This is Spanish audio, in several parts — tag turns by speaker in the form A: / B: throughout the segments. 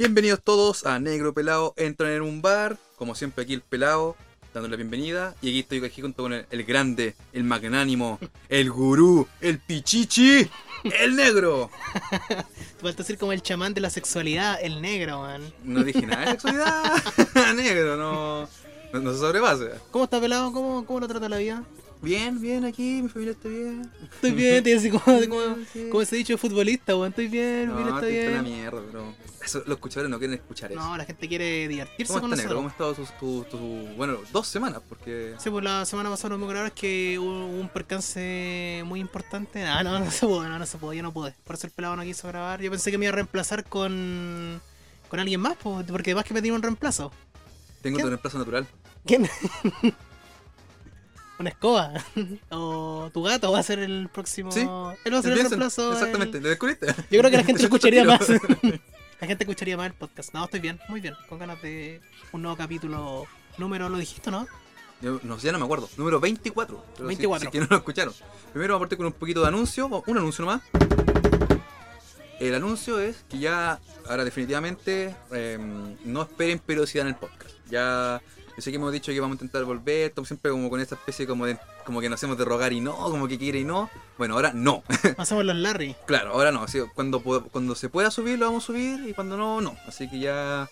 A: Bienvenidos todos a Negro Pelado. Entran en un bar, como siempre aquí el pelado, dándole la bienvenida. Y aquí estoy aquí junto con el, el grande, el magnánimo, el gurú, el pichichi, el negro.
B: Falta decir como el chamán de la sexualidad, el negro, man.
A: No dije nada de sexualidad, negro, no, no, no se sobrepase.
B: ¿Cómo está pelado? ¿Cómo, cómo lo trata la vida?
A: Bien, bien aquí, mi familia está bien.
B: Estoy bien, te así como, como,
A: Sí.
B: como ese dicho de futbolista, weón. Estoy bien, mi familia
A: No,
B: está
A: en la
B: bien.
A: mierda, pero eso, los escuchadores no quieren escuchar eso.
B: No, la gente quiere divertirse
A: ¿Cómo
B: con
A: está negro? ¿Cómo
B: nosotros.
A: ha estado tus, tus- tus- bueno, dos semanas? Porque
B: Sí, pues la semana pasada lo que grabar es que hubo un percance muy importante. Ah, no, no se pudo, no, no se pudo, yo no pude. Por eso el pelado no quiso grabar. Yo pensé que me iba a reemplazar con, con alguien más, pues, porque además que me tiene un reemplazo.
A: tengo
B: ¿Qué?
A: tu reemplazo natural.
B: ¿Quién? Una escoba. o tu gato va a ser el próximo.
A: Sí,
B: Él va a ser el reemplazo.
A: Exactamente,
B: el-
A: ¿lo descubriste?
B: Yo creo que la gente escucharía más. la gente escucharía más el podcast. No, estoy bien, muy bien. Con ganas de un nuevo capítulo. Número, ¿lo dijiste, no?
A: Yo, no, ya no me acuerdo. Número 24. pero si-
B: 24.
A: Si, que no lo escucharon. Primero vamos a partir con un poquito de anuncio. Un anuncio nomás. El anuncio es que ya, ahora definitivamente, eh, no esperen periodicidad en el podcast. Ya, yo sé que hemos dicho que vamos a intentar volver, estamos siempre como con esta especie como de, como que nos hacemos de rogar y no, como que quiere y no. Bueno, ahora no.
B: Hacemos los Larry.
A: Claro, ahora no. así, cuando, cuando se pueda subir, lo vamos a subir y cuando no, no. Así que ya.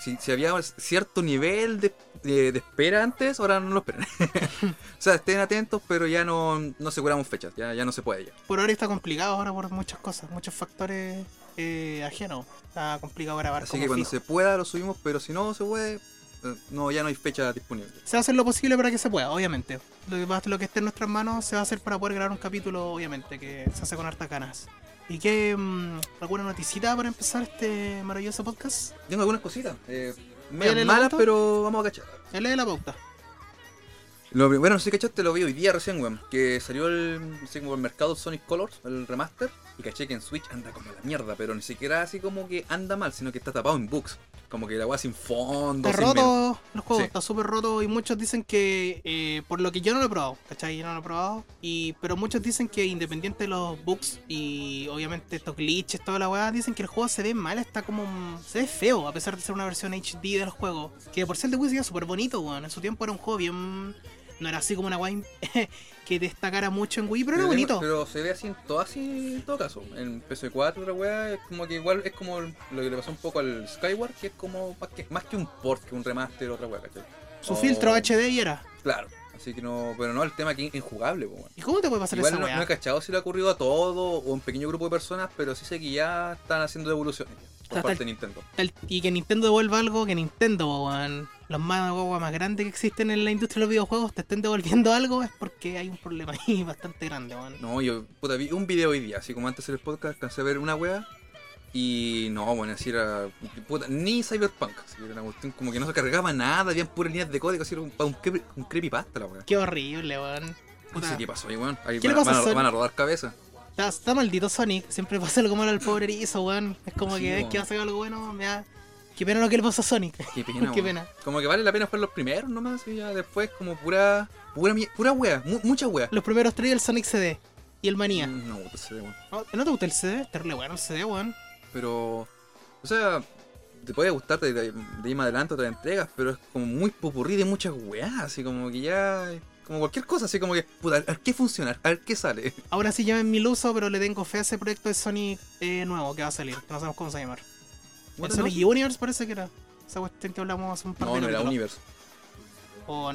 A: Si, si había cierto nivel de, de- de espera antes, ahora no lo esperen. o sea, estén atentos, pero ya no, no aseguramos fechas. Ya, ya no se puede ya.
B: Por ahora está complicado ahora por muchas cosas, muchos factores eh, ajenos. Está complicado grabar
A: Así que cuando
B: fijo.
A: se pueda, lo subimos, pero si no se puede, no, ya no hay fecha disponible.
B: Se va a hacer lo posible para que se pueda, obviamente. Lo que, lo que esté en nuestras manos se va a hacer para poder grabar un capítulo, obviamente, que se hace con hartas ganas. ¿Y qué? mm, ¿Alguna noticita para empezar este maravilloso podcast?
A: Tengo algunas cositas. Eh,
B: ¿Vaya a
A: medias
B: leer la
A: malas,
B: pauta?
A: pero vamos a cachar.
B: Ya lee la pauta.
A: Lo, bueno, no sé si cachaste, lo vi hoy día recién, weón. Que salió el, no sé, como el mercado Sonic Colors, el remaster. Y caché que en Switch anda como la mierda, pero ni siquiera así como que anda mal, sino que está tapado en bugs. Como que la weá sin fondo.
B: Está
A: sin
B: roto los juegos,
A: Sí.
B: está súper roto y muchos dicen que, eh, por lo que yo no lo he probado, ¿cachai? Yo no lo he probado, y, pero muchos dicen que independiente de los bugs y obviamente estos glitches, toda la weá, dicen que el juego se ve mal, está como, se ve feo, a pesar de ser una versión HD del juego, que por ser de Wii se súper bonito, weón, en su tiempo era un juego bien, no era así como una weá que destacara mucho en Wii, pero era
A: Pero tengo-
B: bonito.
A: Pero se ve así en todo, así en todo caso. En PS4 otra weá es como que igual es como lo que le pasó un poco al Skyward, que es como más que, más que un port, que un remaster otra weá, ¿cachai?
B: Su
A: O-
B: filtro HD y era.
A: Claro. Así que no, pero no, el tema aquí es injugable.
B: ¿Y cómo te puede pasar
A: Igual
B: esa
A: no,
B: weá?
A: no he cachado si le ha ocurrido a todo o a un pequeño grupo de personas, pero sí sé que ya están haciendo devoluciones por parte
B: el-
A: de Nintendo.
B: El- y que Nintendo devuelva algo que Nintendo, weón, los más más grandes que existen en la industria de los videojuegos te estén devolviendo algo es porque hay un problema ahí bastante grande, weón.
A: No, yo puta, vi un video hoy día, así como antes del podcast, alcancé a ver una wea y no, bueno, así era puta, ni Cyberpunk, así era una cuestión como que no se cargaba nada, habían puras líneas de código, así era un, un, creepy- un creepypasta la wea.
B: Qué horrible, weón.
A: No sé qué pasó ahí, weón. Ahí
B: ¿Qué le
A: van, van
B: a
A: van a rodar cabeza.
B: está, está maldito Sonic, siempre pasa algo malo al pobre erizo, weón. Es como
A: Sí,
B: que es
A: weón.
B: que va a hacer algo bueno, me da... Qué pena lo que le pasa a Sonic.
A: Qué pena,
B: Qué
A: weón.
B: pena.
A: Como que vale la pena jugar los primeros nomás y ya después como pura, pura, pura wea, mu- mucha wea.
B: Los primeros tres y el Sonic CD. Y el Manía.
A: Mm, No, gusta ese, weón.
B: ¿No, ¿no te gusta el CD? Terrible bueno el CD, weón.
A: Pero, o sea, te puede gustar de, de, de ahí más adelante otras entregas, pero es como muy popurrí de muchas weas, así como que ya. Como cualquier cosa, así como que, puta, a ver qué funciona, a ver qué sale.
B: Ahora sí llamen mi uso, pero le tengo fe a ese proyecto de Sonic eh, nuevo que va a salir. Que no sabemos cómo se llama. El
A: Bueno,
B: Sonic
A: no,
B: Universe parece que era. Esa cuestión que hablamos hace un par
A: no,
B: de
A: no era
B: capítulos.
A: Universe.
B: O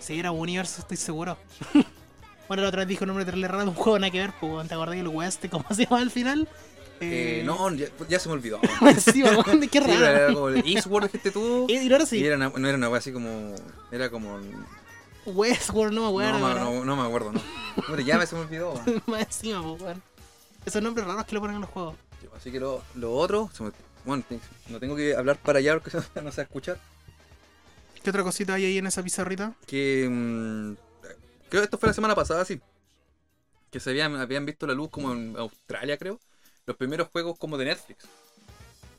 B: si era Universe, estoy seguro. bueno, la otra vez dijo un nombre terrible raro de un juego nada que ver, pues, ¿te acordás del West? ¿Cómo se llama al final?
A: Eh, no, ya, ya se me olvidó.
B: sí, qué
A: Sí,
B: raro.
A: era como el Eastward dijiste tú.
B: Y ahora
A: Y
B: sí,
A: era una- no era una wea así como. Era como.
B: Westworld, no me acuerdo.
A: no, no, no me acuerdo, no. Hombre, ya me se me olvidó.
B: Más encima, pues, weón. Esos nombres raros que le ponen en los juegos.
A: Así que lo, lo otro. se me- bueno, no tengo que hablar para allá porque no se va a escuchar.
B: ¿Qué otra cosita hay ahí en esa pizarrita?
A: que mm, creo que esto fue la semana pasada, sí. Que se habían, habían visto la luz como en Australia, creo. Los primeros juegos como de Netflix.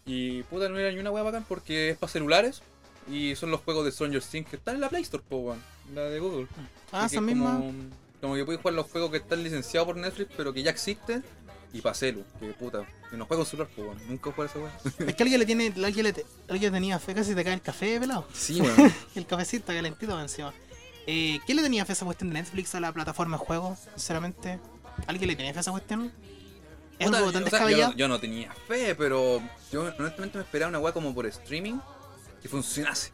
A: Y puta, no era ni una wea bacán porque es para celulares. Y son los juegos de Stranger Things que están en la Play Store, po, la de Google.
B: Ah, esa misma.
A: Como, como que puedes jugar los juegos que están licenciados por Netflix, pero que ya existen. Y para celu, que puta, que no juega con celular, pues. Nunca juega esa weá.
B: Es que alguien le tiene, alguien le, alguien tenía fe, casi te cae el café, pelado.
A: Sí, weón.
B: El cafecito calentito encima. Eh, ¿Quién le tenía fe a esa cuestión de Netflix a la plataforma de juego? Sinceramente. ¿Alguien le tenía fe a esa cuestión? Es
A: Puta,
B: algo tan
A: yo,
B: descabellado.
A: no, yo no tenía fe, pero yo honestamente me esperaba una weá como por streaming que funcionase.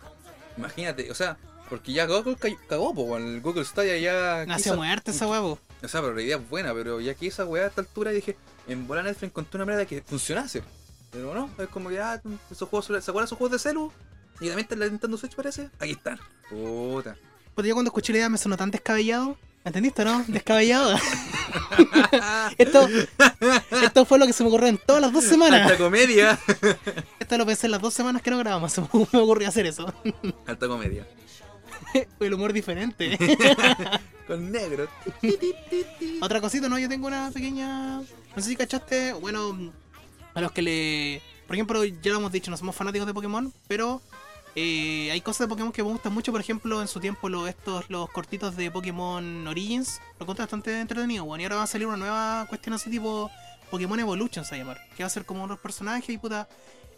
A: Imagínate, o sea, porque ya Google ca- cagó, pues, el Google Stadia ya.
B: Nació
A: quiso-
B: muerte esa huevo.
A: O sea, pero la idea es buena, pero ya que esa weá a esta altura dije, en bola Netflix encontré una manera de que funcionase. Pero no, es como que ah, esos juegos, ¿se acuerdan esos juegos de celu? Y también está en la Nintendo Switch parece. Aquí están. Puta.
B: Pero yo cuando escuché la idea me sonó tan descabellado. ¿Entendiste, no? Descabellado. esto, esto fue lo que se me ocurrió en todas las dos semanas.
A: Alta comedia.
B: Esto lo pensé en las dos semanas que no grabamos. Se me me ocurrió hacer eso.
A: Alta comedia.
B: El humor diferente.
A: Con negro.
B: Otra cosita, ¿no? Yo tengo una pequeña. No sé si cachaste. Bueno, a los que le. Por ejemplo, ya lo hemos dicho, no somos fanáticos de Pokémon, pero eh, hay cosas de Pokémon que me gustan mucho. Por ejemplo, en su tiempo, los, estos, los cortitos de Pokémon Origins, lo encontré bastante entretenido. Bueno, y ahora va a salir una nueva cuestión así tipo Pokémon Evolution, se va a llamar. Que va a ser como unos personajes y puta.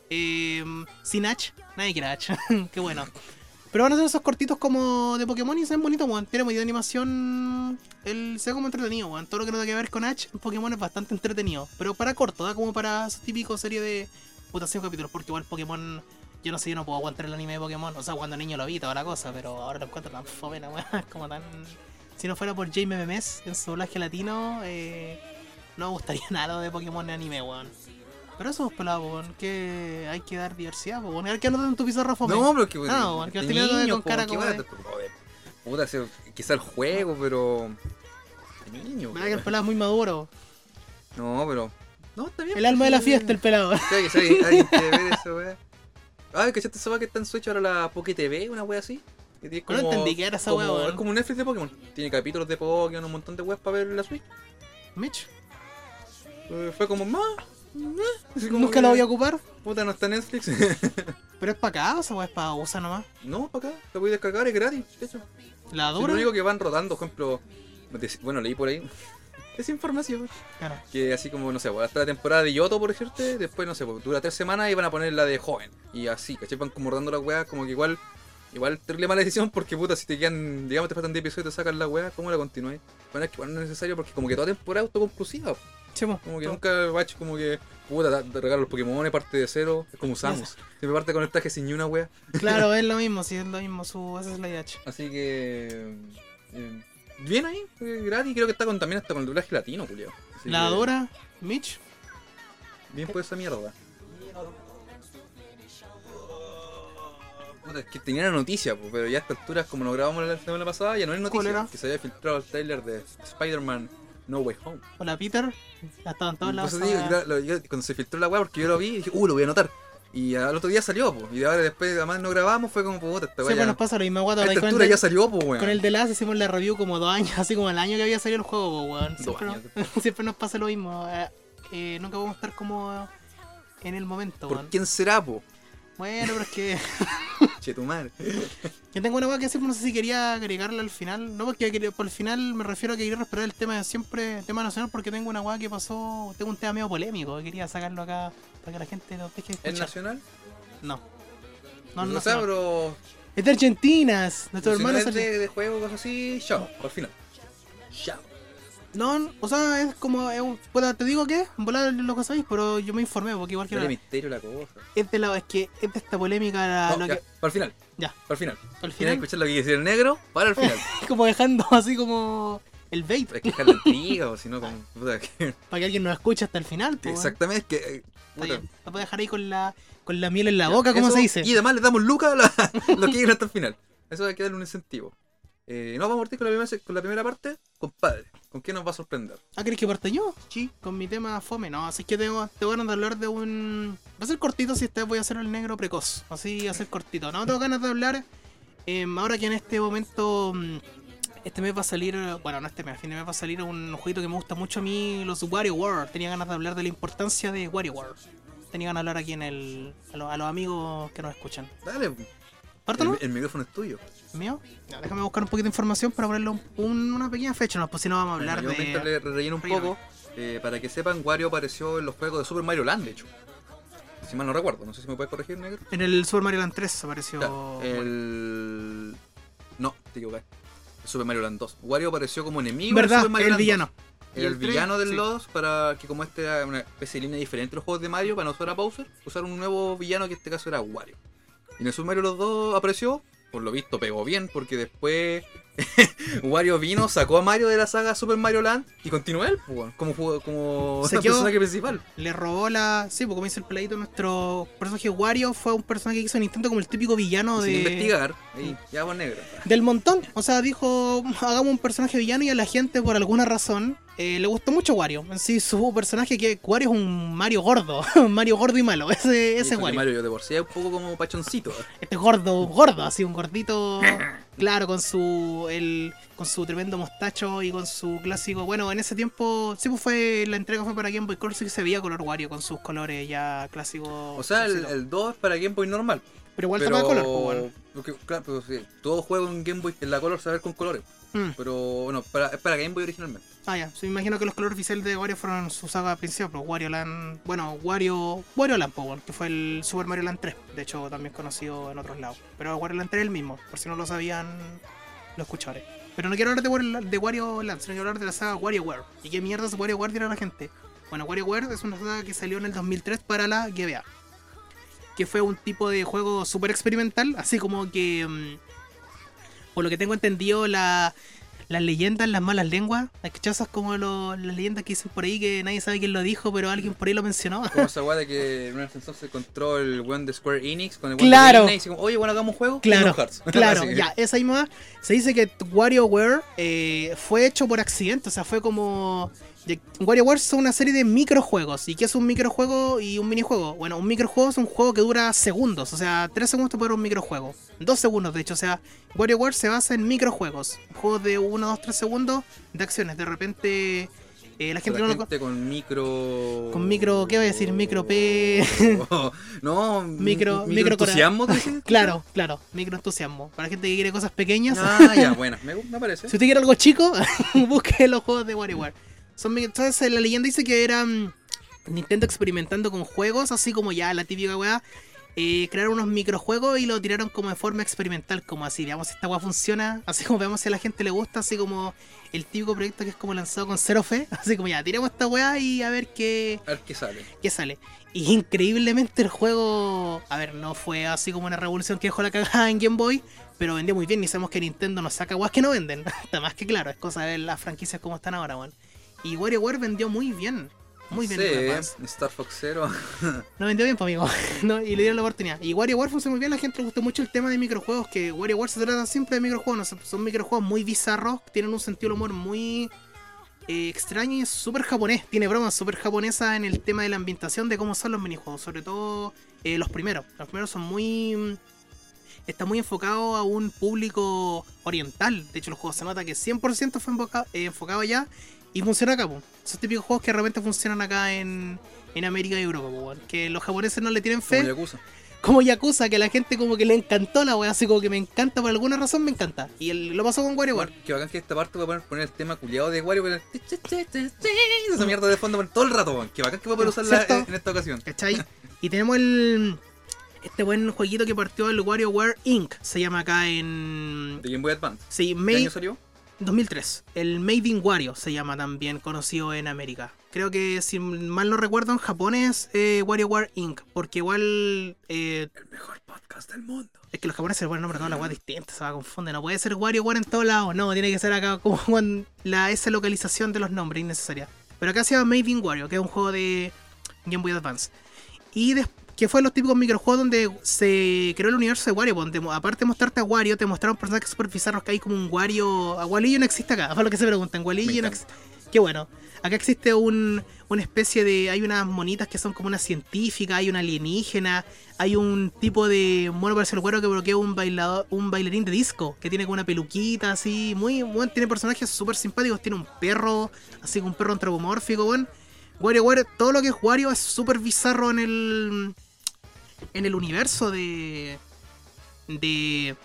B: Eh, sin H, nadie quiere H. Qué bueno. Pero van a ser esos cortitos como de Pokémon y se ven bonitos, weón. Tiene muy de animación. El, se ve como entretenido, weón. Todo lo que no tenga que ver con H Pokémon es bastante entretenido. Pero para corto, da como para su típico serie de 5 capítulos. Porque igual Pokémon. Yo no sé, yo no puedo aguantar el anime de Pokémon. O sea, cuando niño lo vi, toda la cosa. Pero ahora lo encuentro tan fome, la weón. Como tan. Si no fuera por Jaime Memes en su doblaje latino, eh, no me gustaría nada de Pokémon en anime, weón. Pero eso es pelado, weón. Que hay que dar diversidad, weón. A ver qué anotan en tu pizarra fome.
A: No, pero que
B: que
A: de
B: al final lo ve
A: niño,
B: con
A: po,
B: cara
A: que
B: como de-
A: Puta, quizá el juego, pero. De niño.
B: ¿Verdad que el pelado es muy maduro?
A: No, pero. No, está bien.
B: El alma de la
A: pues,
B: fiesta, el pelado.
A: Creo que si alguien, quiere ver eso, weá. Ah, ¿cachaste esa que está en Switch ahora la Poké TV? Una weá así. Que
B: No entendí qué era esa
A: como-
B: weón.
A: Es como un Netflix de Pokémon. Tiene capítulos de Pokémon, un montón de weas para ver en la Switch.
B: Mitch,
A: Eh, Fue como más.
B: Nunca
A: que,
B: lo voy a ocupar.
A: Puta, no está en Netflix.
B: Pero es para acá, o esa weá es para usar nomás.
A: no, para acá. Lo voy a descargar, es gratis. De hecho.
B: La
A: Sí,
B: dura.
A: lo único que van rotando, por ejemplo. Bueno, leí por ahí. Es información.
B: Claro.
A: Que así como, no sé, pues, hasta la temporada de Yoto, por ejemplo, después, no sé, pues, dura tres semanas y van a poner la de joven. Y así, ¿cachai? Van como rodando las weas, como que igual, igual terrible mala decisión porque puta, si te quedan, digamos, te faltan 10 episodios y te sacan la wea, ¿cómo la continúas? Bueno, es que igual no es necesario porque como que toda temporada es autoconclusiva. po. Como que nunca va hecho como que, puta, te regalo los Pokémon, parte de cero, es como Samus. Siempre parte con el traje sin ni una wea.
B: Claro, es lo mismo, sí, es lo mismo. Su, esa es la IH.
A: Así que... eh, bien ahí, gratis, creo que está con, también hasta con el doblaje latino, Julio. Así
B: La
A: que,
B: dura, Mitch.
A: Bien por esa mierda. Puta, es que tenía una noticia, po, pero ya a estas alturas, como lo grabamos la semana pasada, ya no es noticia. Que se había filtrado el trailer de Spider-Man No Way Home.
B: Hola, Peter. Ya estaban todos lados.
A: digo, yo- cuando se filtró la weá, porque yo lo vi dije, uh, lo voy a anotar. Y al otro día salió, po, y ahora después, además no grabamos, fue como, puta, esta
B: Siempre
A: weá.
B: nos pasa lo mismo, guato.
A: Esta altura
B: el
A: ya salió, pues, weón.
B: con el de Last hicimos la review como dos años, así como el año que había salido el juego, po, weón. Siempre, nos- siempre nos pasa lo mismo. eh, eh, nunca vamos a estar como en el momento,
A: ¿Por
B: weón.
A: quién será, po?
B: Bueno, pero es que.
A: Che, tu madre.
B: Yo tengo una weá que decir, no sé si quería agregarla al final. No, porque por el final me refiero a que quería respetar el tema de siempre, tema nacional, porque tengo una weá que pasó, tengo un tema medio polémico, que quería sacarlo acá para que la gente lo deje de
A: ¿Es nacional?
B: No. No,
A: No,
B: no,
A: sé, pero.
B: Es de Argentina, nuestro
A: si no
B: hermano
A: es de, de juego, cosas así, chao, al final. Chao.
B: No, o sea, es como, es un- te digo que, volar lo que sabéis, pero yo me informé, porque igual que era-
A: misterio la cosa.
B: es de la, es que es de esta polémica la-
A: No,
B: lo
A: ya,
B: que,
A: para el final.
B: Ya.
A: Para el final.
B: al
A: ¿Quieres
B: final,
A: escuchar lo que dice el negro? Para el final.
B: como dejando así como el bait,
A: es que dejar la intriga, o si no, como. puta, que-
B: para que alguien nos escuche hasta el final, pues,
A: Exactamente, es que. eh, puta.
B: puedo dejar ahí con la, con la miel en la boca, como se dice.
A: Y además le damos lucas a la- los que lleguen hasta el final. Eso hay que darle un incentivo. Eh, no vamos a partir con la, primera, con la primera parte. Compadre, ¿con qué nos va a sorprender?
B: Ah, ¿crees que parte yo? Sí, con mi tema fome. No, así que tengo, tengo ganas de hablar de un. Va a ser cortito si esta vez voy a hacer el negro precoz. Así va a ser cortito. No, tengo ganas de hablar. em, ahora que en este momento. mm, Este mes va a salir. Bueno, no este mes, a fin de mes va a salir un jueguito que me gusta mucho a mí, los WarioWare. Tenía ganas de hablar de la importancia de WarioWare. Tenía ganas de hablar aquí en el. a, los- a los amigos que nos escuchan.
A: Dale, el, el micrófono es tuyo.
B: ¿Mío? Déjame buscar un poquito de información para ponerle un- un- una pequeña fecha. No, pues si no vamos a hablar
A: Bueno, yo
B: de.
A: mientras le relleno un poco. eh, para que sepan, Wario apareció en los juegos de Super Mario Land, de hecho. Si mal no recuerdo, no sé si me puedes corregir, negro.
B: En el Super Mario Land 3 apareció.
A: Claro, el. No, te equivocé. El Super Mario Land 2. Wario apareció como enemigo. en
B: ¿Verdad?
A: Super Mario
B: El
A: Land 2.
B: villano.
A: Era
B: Y
A: el
B: el
A: villano del
B: sí.
A: 2 para que como este era una especie de línea diferente de los juegos de Mario, para no usar a Bowser, usar un nuevo villano que en este caso era Wario. Y en el Super Mario los dos apareció, por lo visto pegó bien, porque después Wario vino, sacó a Mario de la saga Super Mario Land y continuó él, pues, como, como
B: Se quedó-
A: personaje principal.
B: Le robó la. Sí, porque como dice el peladito, nuestro personaje Wario fue un personaje que hizo Nintendo como el típico villano
A: Sin
B: de.
A: investigar, y ya por negro.
B: Del montón. O sea, dijo, hagamos un personaje villano y a la gente, por alguna razón, eh, le gustó mucho Wario. En sí, su personaje que Wario es un Mario gordo. un Mario gordo y malo. Ese, ese Wario.
A: Mario de por sí es un poco como pachoncito.
B: Este gordo, gordo, así, un gordito. Claro, con su. El, con su tremendo mostacho y con su clásico. Bueno, en ese tiempo. Sí, pues fue. La entrega fue para Game Boy Color, sí que se veía color Wario con sus colores ya clásicos.
A: O sea, el, el 2 es para Game Boy normal.
B: Pero igual
A: pero,
B: color, pues, bueno.
A: porque, claro, pero sí, todo juego en Game Boy, en la color ver con colores.
B: Mm.
A: Pero bueno, para, es para Game Boy originalmente.
B: Ah, ya. Me imagino que los colores oficiales de Wario fueron su saga principal, pero Wario Land. Bueno, Wario. Wario Land, pues, bueno, que fue el Super Mario Land 3. De hecho, también conocido en otros lados. Pero Wario Land 3 es el mismo, por si no lo sabían los escuchadores. Pero no quiero hablar de Wario, Land, sino quiero hablar de la saga WarioWare. ¿Y qué mierda es WarioWare dirá la gente? Bueno, WarioWare es una saga que salió en el 2003 para la GBA. Que fue un tipo de juego súper experimental, así como que. mm, por lo que tengo entendido, la, las leyendas, las malas lenguas, hay cachazas como lo- las leyendas que dicen por ahí que nadie sabe quién lo dijo, pero alguien por ahí lo mencionó.
A: Como esa weá de que en un ascensor se encontró el weón de Square Enix con el weón
B: Claro.
A: de Disney y dice como, oye, bueno, hagamos un juego.
B: Claro,
A: Hearts.
B: claro, ya, esa misma. Se dice que WarioWare eh, fue hecho por accidente, o sea, fue como. WarioWare son una serie de microjuegos. ¿Y qué es un microjuego y un minijuego? Bueno, un microjuego es un juego que dura segundos, o sea, 3 segundos dar un microjuego. 2 segundos, de hecho, o sea, WarioWare se basa en microjuegos. Juegos de 1, 2, 3 segundos de acciones. De repente, eh, la gente
A: la
B: no lo.
A: gente con micro.
B: Con micro, ¿qué voy a decir? Micro P.
A: no,
B: Micro-
A: mi-
B: micro
A: entusiasmo.
B: claro, claro, micro entusiasmo. Para la gente que quiere cosas pequeñas.
A: Ah, ya, buena. Me, me parece.
B: Si usted quiere algo chico, busque los juegos de WarioWare. Son, entonces la leyenda dice que era mm, Nintendo experimentando con juegos, así como ya la típica weá. Eh, crearon unos microjuegos y lo tiraron como de forma experimental, como así, veamos si esta weá funciona, así como veamos si a la gente le gusta, así como el típico proyecto que es como lanzado con cero fe, así como ya, tiremos esta weá y a ver qué,
A: A ver qué sale.
B: qué sale. Y increíblemente el juego, a ver, no fue así como una revolución que dejó la cagada en Game Boy, pero vendió muy bien y sabemos que Nintendo nos saca weas que no venden. Está más que claro, es cosa de ver las franquicias como están ahora, weón. Y WarioWare vendió muy bien. Muy bien,
A: Sí. Star Fox Zero.
B: No vendió bien, pues, amigo. No, y le dieron la oportunidad. Y WarioWare funcionó muy bien, a la gente le gustó mucho el tema de microjuegos, que WarioWare se trata siempre de microjuegos, no son microjuegos muy bizarros, tienen un sentido del humor muy eh, extraño y súper japonés. Tiene bromas súper japonesas en el tema de la ambientación de cómo son los minijuegos, sobre todo eh, los primeros. Los primeros son muy... mm, Está muy enfocado a un público oriental. De hecho, los juegos se nota que 100% fue enfoca- eh, enfocado allá y funciona acá. po. Esos típicos juegos que realmente funcionan acá en, en América y Europa. po. Que los japoneses no le tienen fe
A: Como Yakuza.
B: como Yakuza, que a la gente como que le encantó la wea, así como que me encanta, por alguna razón me encanta. Y el- lo pasó con WarioWare.
A: Bueno, que bacán que esta parte voy a poner, poner el tema culiado de Wario el esa mierda de fondo por todo el rato, weón. Que bacán que voy a poder usarla en, en esta ocasión.
B: ¿Cachai? Y tenemos el. Este buen jueguito que partió el WarioWare Inc. Se llama acá en.
A: De Game Boy Advance.
B: Sí,
A: ¿Qué
B: Made,
A: año salió?
B: 2003. El Made in Wario se llama también, conocido en América. Creo que, si mal no recuerdo, en Japón es eh, WarioWare Inc. Porque igual. eh,
A: El mejor podcast del mundo.
B: Es que los japoneses le ponen nombre a todas las weas distintas, se va a confundir. No puede ser WarioWare en todos lados, no, tiene que ser acá como con la, esa localización de los nombres innecesaria. Pero acá se llama Made in Wario, que es un juego de Game Boy Advance. Y des- que fue los típicos microjuegos donde se creó el universo de Wario, donde mo- aparte de mostrarte a Wario, te mostraron personajes super bizarros que hay como un Wario. A Waluigi no existe acá, para lo que se preguntan. Waluigi no existe. Qué bueno. Acá existe un, una especie de. Hay unas monitas que son como una científica, hay una alienígena, hay un tipo de mono parece el cuero que bloquea un bailador, un bailarín de disco, que tiene como una peluquita así, muy bueno, tiene personajes súper simpáticos, tiene un perro, así como un perro antropomórfico, bueno. WarioWare, todo lo que es Wario es súper bizarro en el. En el universo de. de.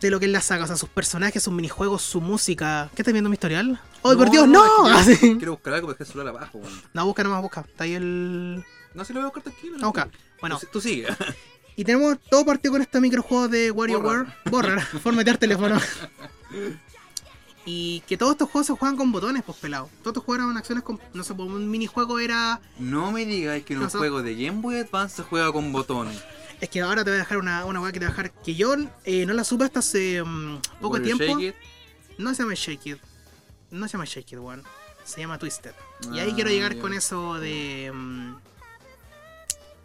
B: de lo que es la saga, o sea, sus personajes, sus minijuegos, su música. ¿Qué estás viendo mi historial? ¡Oh,
A: No,
B: por Dios,
A: no,
B: no!
A: es que
B: Así.
A: quiero, quiero buscar algo para dejar el celular abajo, weón.
B: No, busca nomás, busca. Está ahí el.
A: No, si lo voy a buscar tranquilo.
B: No, busca. Bueno,
A: Tú, tú sigue.
B: y tenemos todo partido con este microjuego de WarioWare. Borrar, formatear teléfono. Y que todos estos juegos se juegan con botones, pues pelado. Todos estos juegos eran acciones con. No sé, pues, un minijuego era.
A: No me digáis que en un juego de Game Boy Advance se juega con botones.
B: Es que ahora te voy a dejar una, una weá que te voy a dejar. Que yo eh, no la supe hasta hace mm, poco tiempo.
A: Shake It.
B: No se llama Shake It. No se llama Shake It, weón. Se llama Twisted. Y ahí
A: Ah,
B: quiero llegar con eso de. mm,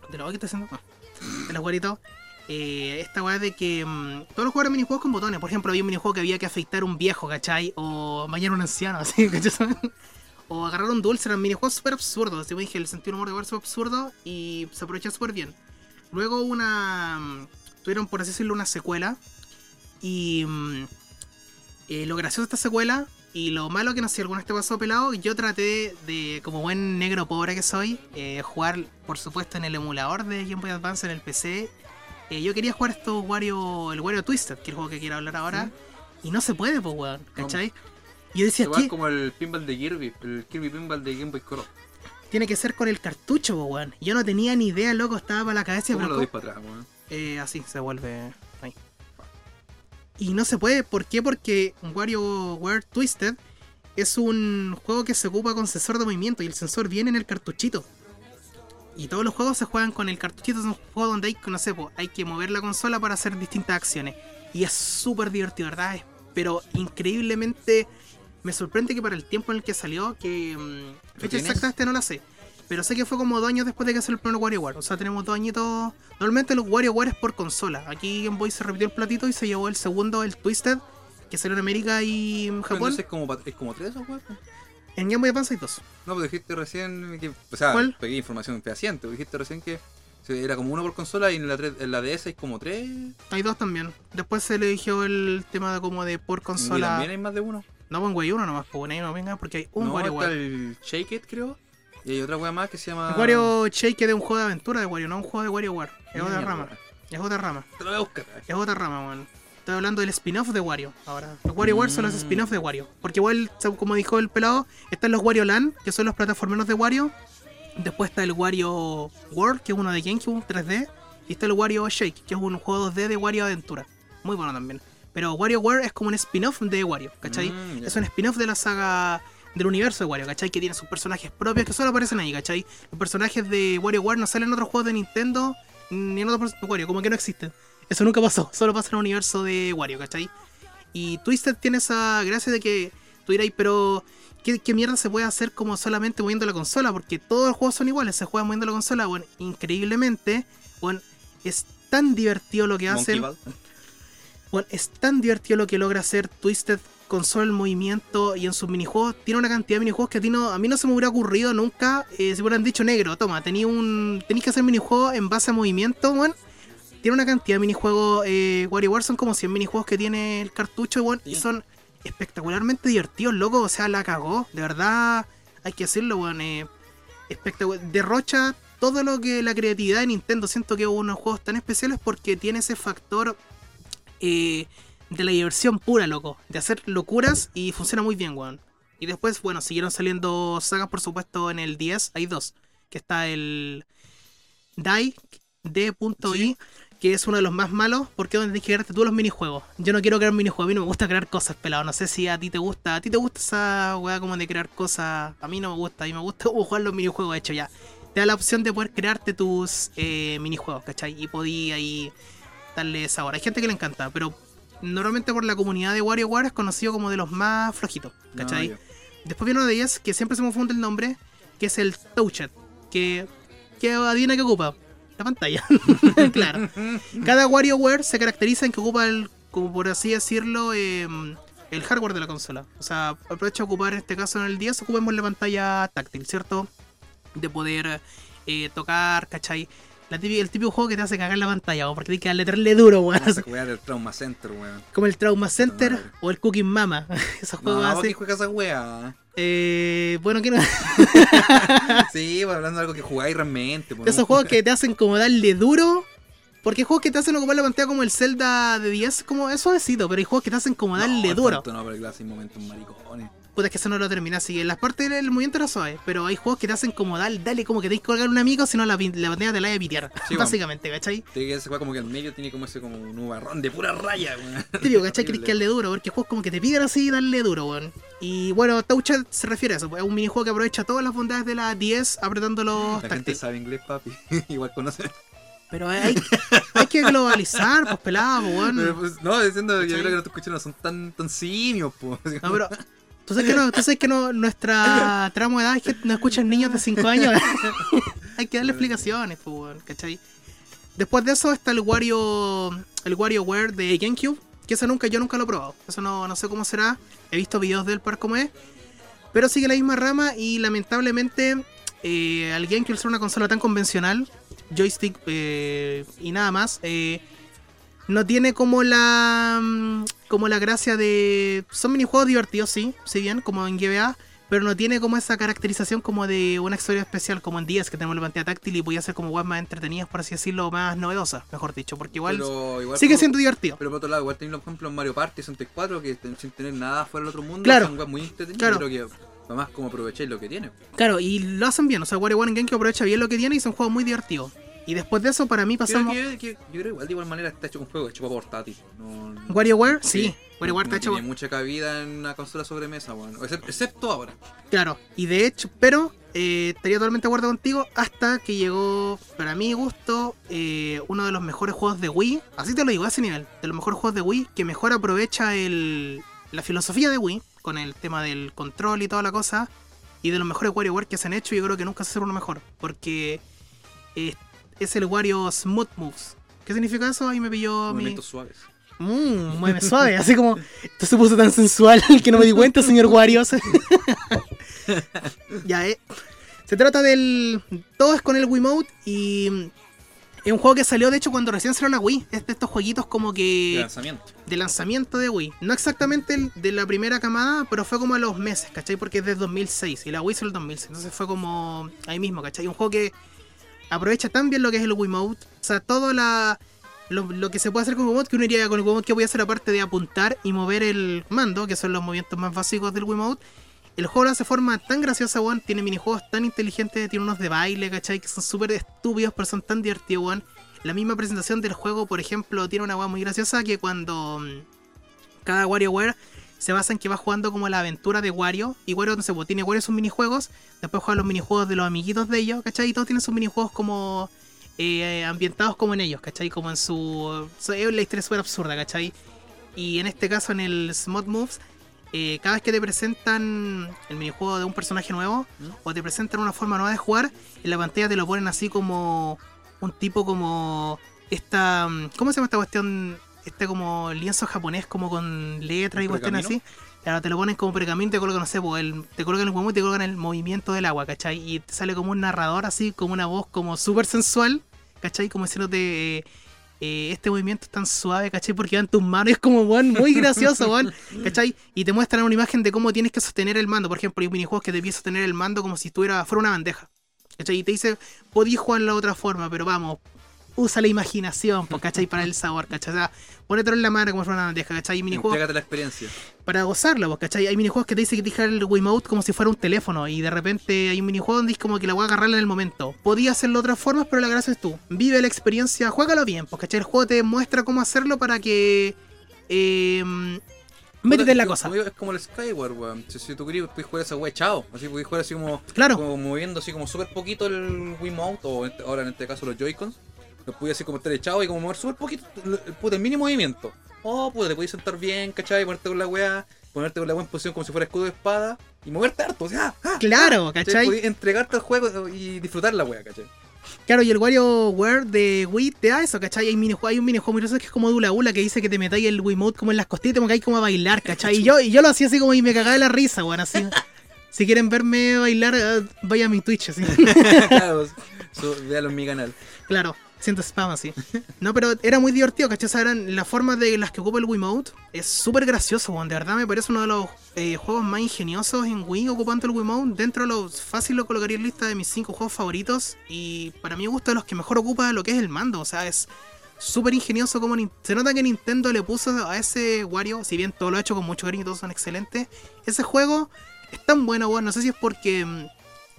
B: de lo que estoy haciendo. No, de los güeritos. Eh, esta weá de que mm, todos los juegos eran minijuegos con botones. Por ejemplo, había un minijuego que había que afeitar un viejo, ¿cachai? O bañar a un anciano, así, ¿cachai? O agarrar un dulce, eran minijuegos súper absurdos. Así como dije, el sentido humor de jugar súper absurdo y se aprovecha súper bien. Luego una. mm, Tuvieron, por así decirlo, una secuela. Y. mm, eh, lo gracioso de esta secuela y lo malo que no sé si alguna vez te pasó pelado, yo traté de, como buen negro pobre que soy, eh, jugar por supuesto en el emulador de Game Boy Advance en el PC. Eh, yo quería jugar estos Wario, el Wario Twisted, que es el juego que quiero hablar ahora, y no se puede, pues weón, ¿cachai? Y yo decía, ¿qué?
A: como el pinball de Kirby, el Kirby pinball de Game Boy Color.
B: Tiene que ser con el cartucho, pues weón. Yo no tenía ni idea, loco, estaba para la cabeza,
A: ¿Cómo lo dis para atrás, weón?
B: Eh, así se vuelve ahí. Y no se puede, ¿por qué? Porque WarioWare Twisted es un juego que se ocupa con sensor de movimiento y el sensor viene en el cartuchito. Y todos los juegos se juegan con el cartuchito, es un juego donde hay, no sé, po, hay que mover la consola para hacer distintas acciones. Y es súper divertido, ¿verdad? Pero increíblemente me sorprende que para el tiempo en el que salió, que mm, fecha exacta este no la sé. Pero sé que fue como dos años después de que salió el primer WarioWare. O sea, tenemos dos añitos. Normalmente los WarioWare es por consola. Aquí Game Boy se repitió el platito y se llevó el segundo, el Twisted, que salió en América y en Japón.
A: Entonces es como, es como tres esos juegos.
B: En Game Boy Advance hay dos.
A: No, pues dijiste recién que. O sea,
B: ¿Cuál?
A: pegué información fehaciente. Dijiste recién que era como uno por consola y en la, en la DS hay como tres.
B: Hay dos también. Después se le eligió el tema de como de por
A: Y
B: consola.
A: también hay más de uno.
B: No, pues en Wii uno nomás, pues ahí no venga, porque hay un
A: no, está
B: WarioWare.
A: el Shake It, creo. Y hay otra wea más que se llama.
B: El Wario Shake es de un juego de aventura de Wario, no un juego de WarioWare. Es otra rama. Es otra rama.
A: Te lo voy a buscar.
B: Es otra rama, weón. Estoy hablando del spin-off de Wario. Ahora, los WarioWare son los
A: Mm.
B: spin-off de Wario. Porque igual, como dijo el pelado, están los Wario Land, que son los plataformeros de Wario. Después está el Wario World, que es uno de GameCube 3D. Y está el Wario Shake, que es un juego 2D de Wario Aventura. Muy bueno también. Pero WarioWare es como un spin-off de Wario, ¿cachai?
A: Mm.
B: Es un spin-off de la saga del universo de Wario, ¿cachai? Que tiene sus personajes propios que solo aparecen ahí, ¿cachai? Los personajes de WarioWare no salen en otros juegos de Nintendo ni en otros personajes de Wario, como que no existen. Eso nunca pasó, solo pasa en el universo de Wario, ¿cachai? Y Twisted tiene esa gracia de que tú dirás, pero ¿qué, qué mierda se puede hacer como solamente moviendo la consola? Porque todos los juegos son iguales, se juegan moviendo la consola. Bueno, increíblemente, bueno, es tan divertido lo que hacen. Bueno, es tan divertido lo que logra hacer Twisted con solo el movimiento y en sus minijuegos. Tiene una cantidad de minijuegos que a, ti no, a mí no se me hubiera ocurrido nunca. eh, si hubieran dicho negro, toma, tenía un, tenéis que hacer minijuegos en base a movimiento, bueno. Tiene una cantidad de minijuegos. Eh, WarioWare son como 100 minijuegos que tiene el cartucho, bueno, y
A: Sí.
B: son espectacularmente divertidos, loco. O sea, la cagó. De verdad, hay que decirlo, bueno. Eh, espectacular. Derrocha todo lo que la creatividad de Nintendo. Siento que hubo unos juegos tan especiales porque tiene ese factor eh, de la diversión pura, loco. De hacer locuras y funciona muy bien, weón. Y después, bueno, siguieron saliendo sagas, por supuesto, en el 10. Hay dos. Que está el Die, D.I, que es uno de los más malos, porque es donde tienes que crearte tú los minijuegos. Yo no quiero crear minijuegos, a mí no me gusta crear cosas, pelado. No sé si a ti te gusta. ¿A ti te gusta esa weá como de crear cosas? A mí no me gusta, a mí me gusta como jugar los minijuegos hechos ya. Te da la opción de poder crearte tus eh, minijuegos, ¿cachai? Y podí ahí darle sabor. Hay gente que le encanta, pero normalmente por la comunidad de WarioWare es conocido como de los más flojitos, ¿cachai?
A: Ah, ya.
B: Después viene uno de ellas que siempre se me confunde el nombre, que es el Touchet, que, que adivina que ocupa. La pantalla. claro. Cada WarioWare se caracteriza en que ocupa el, como por así decirlo, em, el hardware de la consola. O sea, aprovecha a ocupar en este caso en el 10, ocupemos la pantalla táctil, ¿cierto? De poder eh, tocar, ¿cachai? La típica- el típico juego que te hace cagar la pantalla, weón, porque tienes que darle darle duro, weón.
A: Del Trauma Center, weón.
B: Como el Trauma Center o el Cooking Mama. Esos
A: No,
B: juegos
A: ¿por
B: así.
A: juegas esa?
B: Eh, bueno, que no.
A: Sí, pues, hablando de algo que jugáis realmente. pues,
B: esos juegos que te hacen como darle duro Porque hay juegos que te hacen ocupar la pantalla como el Zelda de 10, como es suavecito, pero hay juegos que te hacen como darle
A: no,
B: duro.
A: No, pero claro, sin momentos maricones.
B: Puta, es que eso no lo termina así. En las partes del movimiento era suave, pero hay juegos que te hacen como dale, dale como que te que colgar un amigo, si no la, la pantalla te la a pitear.
A: Sí,
B: básicamente, ¿cachai?
A: Tiene que ese juego como que al medio tiene como ese como un nubarrón de pura raya, weón.
B: Típico, ¿cachai? Que darle duro, porque juegos como que te piden así darle duro, weón. Y bueno, Touched se refiere a eso, pues, es un minijuego que aprovecha todas las bondades de la 10 apretando los
A: La gente sabe inglés, papi. Igual conoce.
B: Pero hay, hay que globalizar, pues pelado, weón.
A: Pues, no, diciendo, yo creo que los escuchas no son tan, tan simios, pues.
B: No, pero. Tú sabes que, no, tú sabes que no, nuestra tramo de edad es que no escuchan niños de 5 años. Hay que darle explicaciones, pues, ¿cachai? Después de eso está el Wario. El WarioWare de GameCube. Que eso nunca, yo nunca lo he probado. Eso no, no sé cómo será. He visto videos del par como es. Pero sigue la misma rama y lamentablemente. eh, al GameCube ser una consola tan convencional. Joystick eh, y nada más. eh, no tiene como la mm, como la gracia de son minijuegos divertidos sí si bien como en GBA pero no tiene como esa caracterización como de una historia especial como en 10 que tenemos la pantalla táctil y podía ser como web más entretenidas por así decirlo más novedosas mejor dicho porque igual sigue
A: como-
B: siendo divertido
A: Pero por otro lado, igual tenemos por ejemplo en Mario Party 64 que sin tener nada fuera del otro mundo
B: Claro.
A: son weas muy entretenidas.
B: Claro.
A: Que además como aprovecháis lo que tiene.
B: claro y lo hacen bien o sea WarioWare en GameCube aprovecha bien lo que tiene y son juegos muy divertidos y después de eso para mí
A: Creo
B: pasamos
A: que, que- yo creo que igual de igual manera está hecho un juego hecho para portátil. No,
B: WarioWare sí, WarioWare
A: no
B: está hecho
A: tiene mucha cabida en una consola sobremesa, bueno, excep- excepto ahora.
B: Claro, y de hecho, pero eh, estaría totalmente de acuerdo contigo hasta que llegó, para mi gusto, eh, uno de los mejores juegos de Wii. Así te lo digo, a ese nivel, de los mejores juegos de Wii, que mejor aprovecha el, la filosofía de Wii, con el tema del control y toda la cosa, y de los mejores WarioWare que se han hecho, yo creo que nunca se hace uno mejor, porque eh, es el Wario Smooth Moves. ¿Qué significa eso? Ahí me pilló mi...
A: Movimientos suaves.
B: Mmm, mueve suave, así como esto se puso tan sensual que no me di cuenta, señor Wario. ya, eh. Se trata del. Todo es con el Wiimote y. Es un juego que salió, de hecho, cuando recién salió la Wii. Es de estos jueguitos como
A: De
B: que.
A: lanzamiento.
B: de lanzamiento de Wii. No exactamente el de la primera camada, pero fue como a los meses, ¿cachai? Porque es de 2006 y la Wii salió el 2006. Entonces fue como ahí mismo, ¿cachai? Un juego que aprovecha tan bien lo que es el Wiimote. O sea, todo lo, lo que se puede hacer con Wiimote, que uno iría con el Wiimote que voy a hacer aparte de apuntar y mover el mando, que son los movimientos más básicos del Wiimote. El juego lo hace forma tan graciosa, weón. Tiene minijuegos tan inteligentes, tiene unos de baile, ¿cachai? Que son súper estúpidos, pero son tan divertidos, weón. La misma presentación del juego, por ejemplo, tiene una weá muy graciosa que cuando mm, cada WarioWare se basa en que va jugando como la aventura de Wario. Y Wario, no sé, pues, tiene Wario sus minijuegos. Después juega los minijuegos de los amiguitos de ellos, ¿cachai? Y todos tienen sus minijuegos como eh, ambientados como en ellos, ¿cachai? Como en su... Es la historia súper absurda, ¿cachai? Y en este caso, en el Smart Moves, eh, cada vez que te presentan el minijuego de un personaje nuevo,
A: ¿Mm?
B: o te presentan una forma nueva de jugar, en la pantalla te lo ponen así como un tipo como esta... mm, ¿Cómo se llama esta cuestión? Este como lienzo japonés como con letras y
A: ¿Un
B: cuestiones así. Claro, te lo ponen como pergamino y te colocan, no sé, pues, el, te colocan el huevo y te colocan el movimiento del agua, ¿cachai? Y te sale como un narrador así, como una voz como súper sensual, ¿cachai? Como diciéndote, eh, eh, este movimiento es tan suave, ¿cachai? Porque va en tus manos, es como, weón, muy gracioso, weón, ¿cachai? Y te muestran una imagen de cómo tienes que sostener el mando. Por ejemplo, hay minijuegos que te pide sostener el mando como si estuviera, fuera una bandeja, ¿cachai? Y te dice, podías jugarlo de otra forma, pero vamos, usa la imaginación, pues, ¿cachai? Para el sabor, ¿cachai? O sea, ponetelo en la mano como si fuera una bandeja, ¿cachai? Y minijuegos
A: la experiencia.
B: para gozarlo, pues, ¿cachai? Hay minijuegos que te dicen que te el Wiimote como si fuera un teléfono y de repente hay un minijuego donde es como que la voy a agarrarla en el momento. Podía hacerlo de otras formas, pero la gracia es tú. Vive la experiencia, juégalo bien, pues, ¿cachai? El juego te muestra cómo hacerlo para que... Eh, métete en la cosa.
A: como Es como el Skyward, weón. Si, si tú querías, puedes jugar esa wea, chao. Así puedes jugar así como,
B: Claro,
A: como moviendo así como súper poquito el Wiimote, o este- ahora en este caso los Joy-Cons. Los puedes así como estar echados y como mover súper poquito el, el mínimo movimiento. Oh, puta, te puedes sentar bien, ¿cachai? Ponerte con la wea, ponerte con la wea en posición como si fuera escudo de espada y moverte harto, o sea, ah,
B: claro,
A: ¿cachai? Podés entregarte al juego y disfrutar la wea, ¿cachai?
B: Claro, y el WarioWare de Wii te da eso, ¿cachai? Hay, minijuego, hay un minijuego muy que es como Dula Ula que dice que te metáis el Wiimote como en las costillas y te pongáis como a bailar, ¿cachai? Y yo, y yo lo hacía así como y me cagaba de la risa, weón, así. Si quieren verme bailar, eh, vaya a mi Twitch, así.
A: claro, en mi canal.
B: Claro, siento spam así. No, pero era muy divertido, ¿cachai? Eran las formas de las que ocupa el Wiimote. Es súper gracioso, weón. De verdad me parece uno de los eh, juegos más ingeniosos en Wii ocupando el Wiimote. Dentro de los fácil lo colocaría en lista de mis cinco juegos favoritos. Y para mi gusto de los que mejor ocupa lo que es el mando. O sea, es súper ingenioso como se nota que Nintendo le puso a ese Wario, si bien todo lo ha hecho con mucho cariño y todos son excelentes, ese juego es tan bueno, weón, no sé si es porque mm,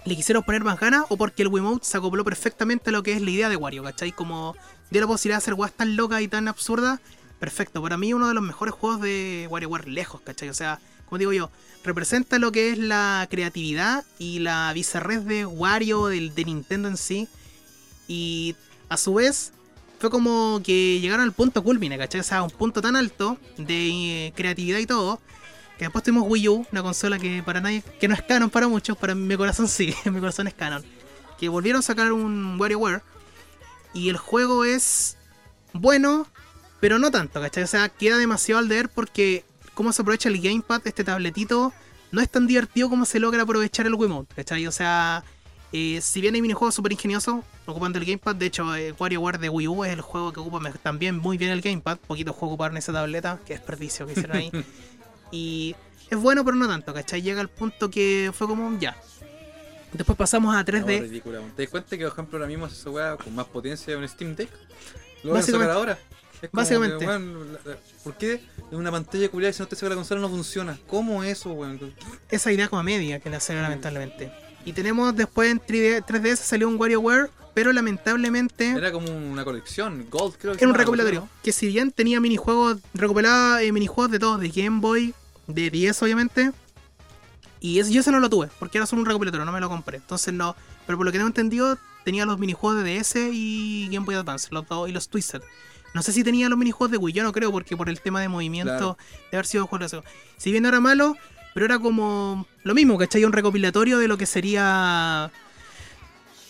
B: le quisieron poner más ganas o porque el Wiimote se acopló perfectamente a lo que es la idea de Wario, ¿cachai? Como dio la posibilidad de hacer weas tan locas y tan absurdas, perfecto, para mí uno de los mejores juegos de WarioWare lejos, ¿cachai? O sea, como digo yo, representa lo que es la creatividad y la bizarrez de Wario, del, de Nintendo en sí. Y a su vez, fue como que llegaron al punto culmine, ¿cachai? O sea, un punto tan alto de eh, creatividad y todo. Que después tuvimos Wii U, una consola que para nadie, que no es canon para muchos, para mi corazón sí, mi corazón es canon. Que volvieron a sacar un WarioWare. Y el juego es bueno, pero no tanto, ¿cachai? O sea, queda demasiado al deber porque cómo se aprovecha el gamepad, este tabletito, no es tan divertido como se logra aprovechar el Wiimote, ¿cachai? O sea, eh, si bien hay minijuegos súper ingeniosos ocupando el gamepad, de hecho, eh, WarioWare de Wii U es el juego que ocupa también muy bien el gamepad, poquito juego ocupar en esa tableta, que desperdicio que hicieron ahí. y es bueno, pero no tanto, ¿cachai? Llega al punto que fue como ya. Después pasamos a
A: No,
B: 3D.
A: ridícula, weón. ¿Te das cuenta que, por ejemplo, ahora mismo esa weá con más potencia de un Steam Deck? Lo van a sacar ahora. Es como
B: Básicamente.
A: que, weón, la- la- ¿Por qué en una pantalla culiada si no te saca la consola no funciona? ¿Cómo eso, weón?
B: esa idea como media que le hace lamentablemente. Y tenemos después en 3D, 3DS salió un WarioWare, pero lamentablemente
A: Era como una colección, Gold creo que
B: era un recopilatorio.
A: ¿no?
B: Que si bien tenía minijuegos, recopilaba eh, minijuegos de todos, de Game Boy, de 10 obviamente. Y eso, yo ese no lo tuve, porque era solo un recopilatorio, no me lo compré. Entonces no. Pero por lo que tengo entendido, tenía los minijuegos de DS y Game Boy Advance, los dos y los Twisted. No sé si tenía los minijuegos de Wii, yo no creo, porque por el tema de movimiento
A: Claro.
B: de haber sido juego. Si bien no era malo, pero era como lo mismo, ¿cachai? Un recopilatorio de lo que sería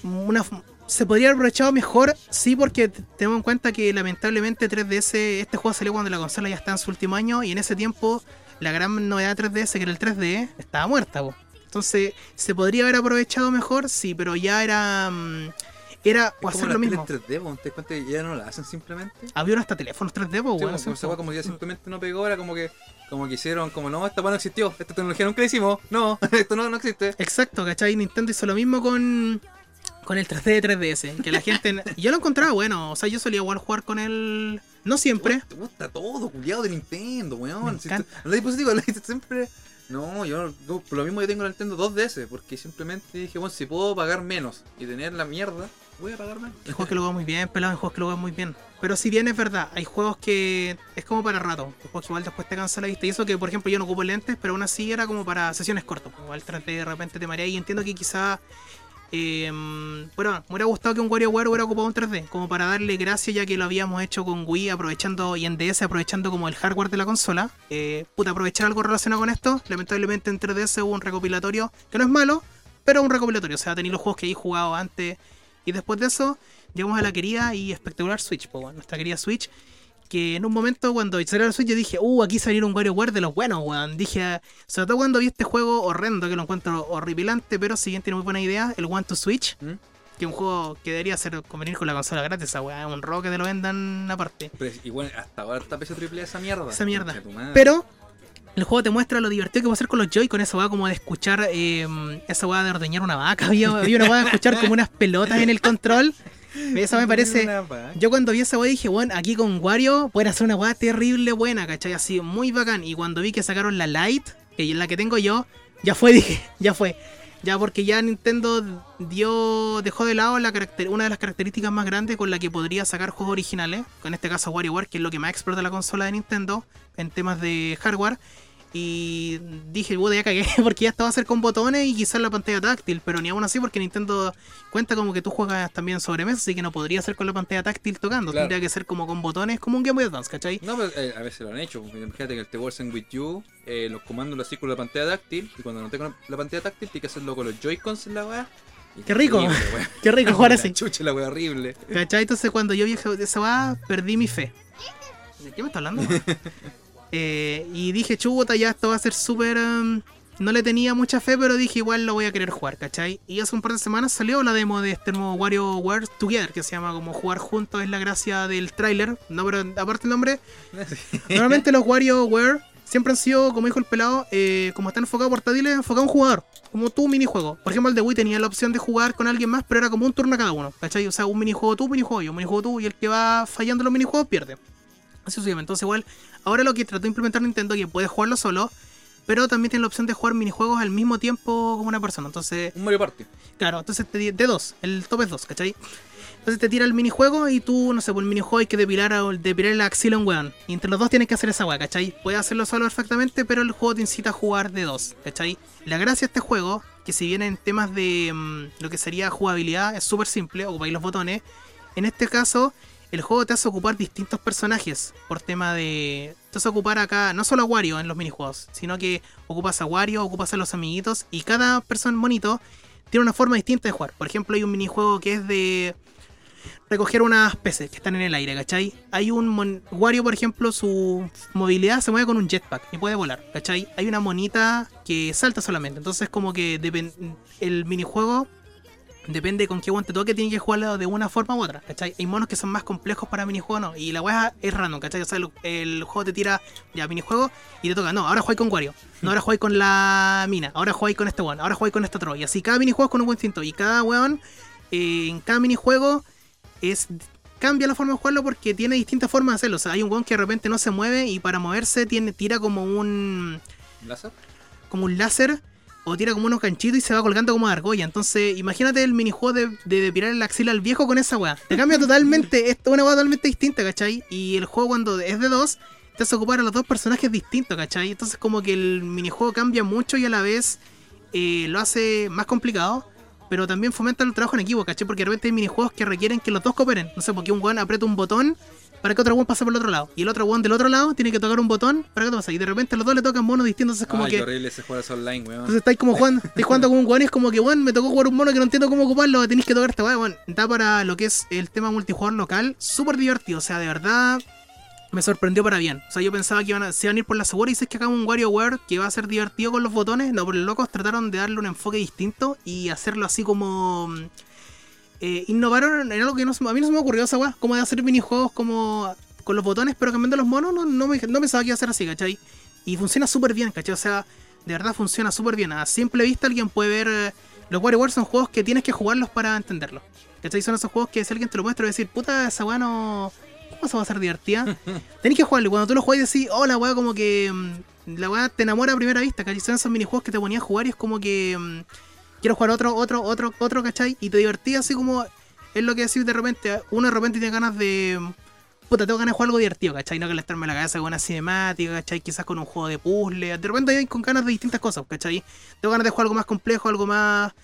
B: una se podría haber aprovechado mejor, sí, porque tenemos en cuenta que lamentablemente 3DS, este juego salió cuando la consola ya está en su último año y en ese tiempo la gran novedad de 3DS, que era el 3D, estaba muerta. po. Entonces, ¿se podría haber aprovechado mejor? Sí, pero ya era... mm, Era
A: Es
B: o hacer lo mismo.
A: teles 3D, weón. ¿Te cuenta que ya no la hacen simplemente?
B: Había hasta teléfonos 3D, po,
A: Sí,
B: weón,
A: como, como ya simplemente no pegó, era como que como que hicieron, como no, esta no existió, esta tecnología nunca la hicimos, no, esto no, no existe.
B: Exacto, ¿cachai? Nintendo hizo lo mismo con, con el 3D de 3DS. Que la gente. yo lo encontraba bueno. O sea, yo solía igual jugar con él. No siempre.
A: Te gusta todo, culiado de Nintendo, weón. Si te- los dispositivos, la- siempre. No, yo no- por lo mismo yo tengo la Nintendo 2DS, porque simplemente dije, bueno, si puedo pagar menos y tener la mierda, voy a pagar menos.
B: Hay juegos que lo juegan muy bien, pelado, hay juegos que lo juegan muy bien. Pero si bien es verdad, hay juegos que es como para rato. Hay juegos que igual después te cansa la vista. Y eso que, por ejemplo, yo no ocupo lentes, pero aún así era como para sesiones cortas. Igual 3D de repente te marea y entiendo que quizá. Eh, bueno, me hubiera gustado que un WarioWare hubiera ocupado un 3D, como para darle gracia ya que lo habíamos hecho con Wii aprovechando y en DS aprovechando como el hardware de la consola. Eh, puta, aprovechar algo relacionado con esto. Lamentablemente en 3DS hubo un recopilatorio que no es malo, pero un recopilatorio. O sea, tenía los juegos que he jugado antes. Y después de eso, llegamos a la querida y espectacular Switch, po, weón, nuestra querida Switch. Que en un momento cuando salió la Switch yo dije, uh, aquí salió un WarioWare de los buenos, weón. Dije, sobre todo cuando vi este juego horrendo, que lo encuentro horripilante, pero si bien tiene muy buena idea, el One to Switch,
A: ¿Mm?
B: que es un juego que debería ser convenir con la consola gratis, esa weá, un robo que te lo vendan aparte.
A: Pero igual, hasta ahora está peso triple esa mierda.
B: Esa mierda. Pero el juego te muestra lo divertido que puede ser con los Joy, con esa weá como de escuchar, eh, esa weá de ordeñar una vaca. Había, había una weá de escuchar como unas pelotas en el control. Esa me parece. Yo cuando vi esa weá dije, bueno, aquí con Wario pueden hacer una weá terrible buena, ¿cachai? Así, muy bacán. Y cuando vi que sacaron la Lite, que es la que tengo yo, ya fue, dije, ya fue. Ya porque ya Nintendo dio dejó de lado la caracter- una de las características más grandes con la que podría sacar juegos originales, con este caso WarioWare, que es lo que más explota la consola de Nintendo en temas de hardware. Y dije, puta, ya cagué, porque ya estaba a hacer con botones y quizás la pantalla táctil, pero ni aún así, porque Nintendo cuenta como que tú juegas también sobre mesa, así que no podría ser con la pantalla táctil tocando,
A: Claro.
B: tendría que ser como con botones, como un Game Boy Advance, ¿cachai?
A: No, pero eh, a veces lo han hecho. Imagínate que el The Wars With You, eh, los comandos los haces con la pantalla táctil. Y cuando no tengo la pantalla táctil, tienes que hacerlo con los Joy-Cons en la weá.
B: Qué rico.
A: horrible.
B: Qué rico jugar así.
A: Chucha, la weá horrible.
B: ¿Cachai? Entonces cuando yo vi esa weá, perdí mi fe. ¿De qué me está hablando? Eh, y dije, chuta, ya esto va a ser súper... um, no le tenía mucha fe, pero dije, igual lo voy a querer jugar, ¿cachai? Y hace un par de semanas salió la demo de este nuevo WarioWare Together, que se llama como jugar juntos, es la gracia del tráiler. No, pero aparte el nombre, normalmente los WarioWare siempre han sido, como dijo el pelado, eh, como están enfocados portátiles, enfocados a un jugador. Como tu minijuego. Por ejemplo, el de Wii tenía la opción de jugar con alguien más, pero era como un turno a cada uno. ¿Cachai? O sea, un minijuego tú, un minijuego yo, un minijuego tú, y el que va fallando los minijuegos pierde. Así sucesivamente. Entonces, igual, ahora lo que trató de implementar Nintendo que puedes jugarlo solo, pero también tiene la opción de jugar minijuegos al mismo tiempo como una persona. Entonces,
A: Un Mario Party.
B: Claro, entonces te di- de dos, el top es dos, ¿cachai? Entonces te tira el minijuego y tú, no sé, por el minijuego hay que depilar, a- depilar la axila a un weón. Y entre los dos tienes que hacer esa weá, ¿cachai? Puedes hacerlo solo perfectamente, pero el juego te incita a jugar de dos, ¿cachai? La gracia de este juego, que si bien en temas de mm, lo que sería jugabilidad, es súper simple, ocupáis los botones. En este caso, el juego te hace ocupar distintos personajes por tema de. Te hace ocupar acá, no solo a Wario en los minijuegos, sino que ocupas a Wario, ocupas a los amiguitos y cada persona bonito tiene una forma distinta de jugar. Por ejemplo, hay un minijuego que es de recoger unas peces que están en el aire, ¿cachai? Hay un mon- Wario, por ejemplo, su movilidad se mueve con un jetpack y puede volar, ¿cachai? Hay una monita que salta solamente, entonces como que depen- el minijuego depende con qué guante toque, tiene que jugarlo de una forma u otra, ¿cachai? Hay monos que son más complejos para minijuegos, no, y la weá es random, ¿cachai? O sea, el, el juego te tira ya minijuego y te toca, no, ahora jugáis con Wario, no, ahora jugáis con la mina, ahora jugáis con este weón, ahora jugáis con este otro, y así cada minijuego es con un buen instinto, y cada weón, eh, en cada minijuego es cambia la forma de jugarlo porque tiene distintas formas de hacerlo. O sea, hay un weón que de repente no se mueve y para moverse tiene, tira como un
A: ¿Láser?
B: como un láser o tira como unos ganchitos y se va colgando como argolla. Entonces, imagínate el minijuego de, de depilar el axila al viejo con esa weá. Te cambia totalmente, es una weá totalmente distinta, ¿cachai? Y el juego cuando es de dos, te hace ocupar a los dos personajes distintos, ¿cachai? Entonces como que el minijuego cambia mucho y a la vez eh, lo hace más complicado. Pero también fomenta el trabajo en equipo, ¿cachai? Porque de repente hay minijuegos que requieren que los dos cooperen. No sé, porque un weón aprieta un botón para que otro weón pase por el otro lado. Y el otro weón del otro lado tiene que tocar un botón para que otro pase. Y de repente los dos le tocan monos distintos. Entonces como
A: Ay,
B: que...
A: qué horrible ese juego online, weón.
B: Entonces estáis como jugando, estáis jugando con un weón y es como que, weón, me tocó jugar un mono que no entiendo cómo ocuparlo, tenéis que tocar esta weá, weón. Da para lo que es el tema multijugador local, súper divertido, o sea, de verdad me sorprendió para bien. O sea, yo pensaba que iban a, se iban a ir por la segura y si es que acá un WarioWare que va a ser divertido con los botones, no, por los locos trataron de darle un enfoque distinto y hacerlo así como... mm, eh, innovaron en algo que no, a mí no se me ocurrió esa weá, como de hacer minijuegos como con los botones, pero cambiando los monos, no, no, me, no pensaba que iba a ser así, ¿cachai? Y funciona súper bien, ¿cachai? O sea, de verdad funciona súper bien. A simple vista alguien puede ver... eh, los WarioWare son juegos que tienes que jugarlos para entenderlos. ¿Cachai? Son esos juegos que si alguien te lo muestra a decir, puta, esa weá no... ¿Cómo se va a ser divertida? Tenés que jugarlo. Y cuando tú lo juegas decís, oh, la weá como que... mm, La weá te enamora a primera vista, ¿cachai? Son esos minijuegos que te ponías a jugar y es como que... quiero jugar otro, otro, otro, otro, ¿cachai? Y te divertías así como... Es lo que decís de repente. Uno de repente tiene ganas de... Puta, tengo ganas de jugar algo divertido, ¿cachai? No que estarme la cabeza con una cinemática, ¿cachai? Quizás con un juego de puzzle. De repente con ganas de distintas cosas, ¿cachai? Tengo ganas de jugar algo más complejo, algo más...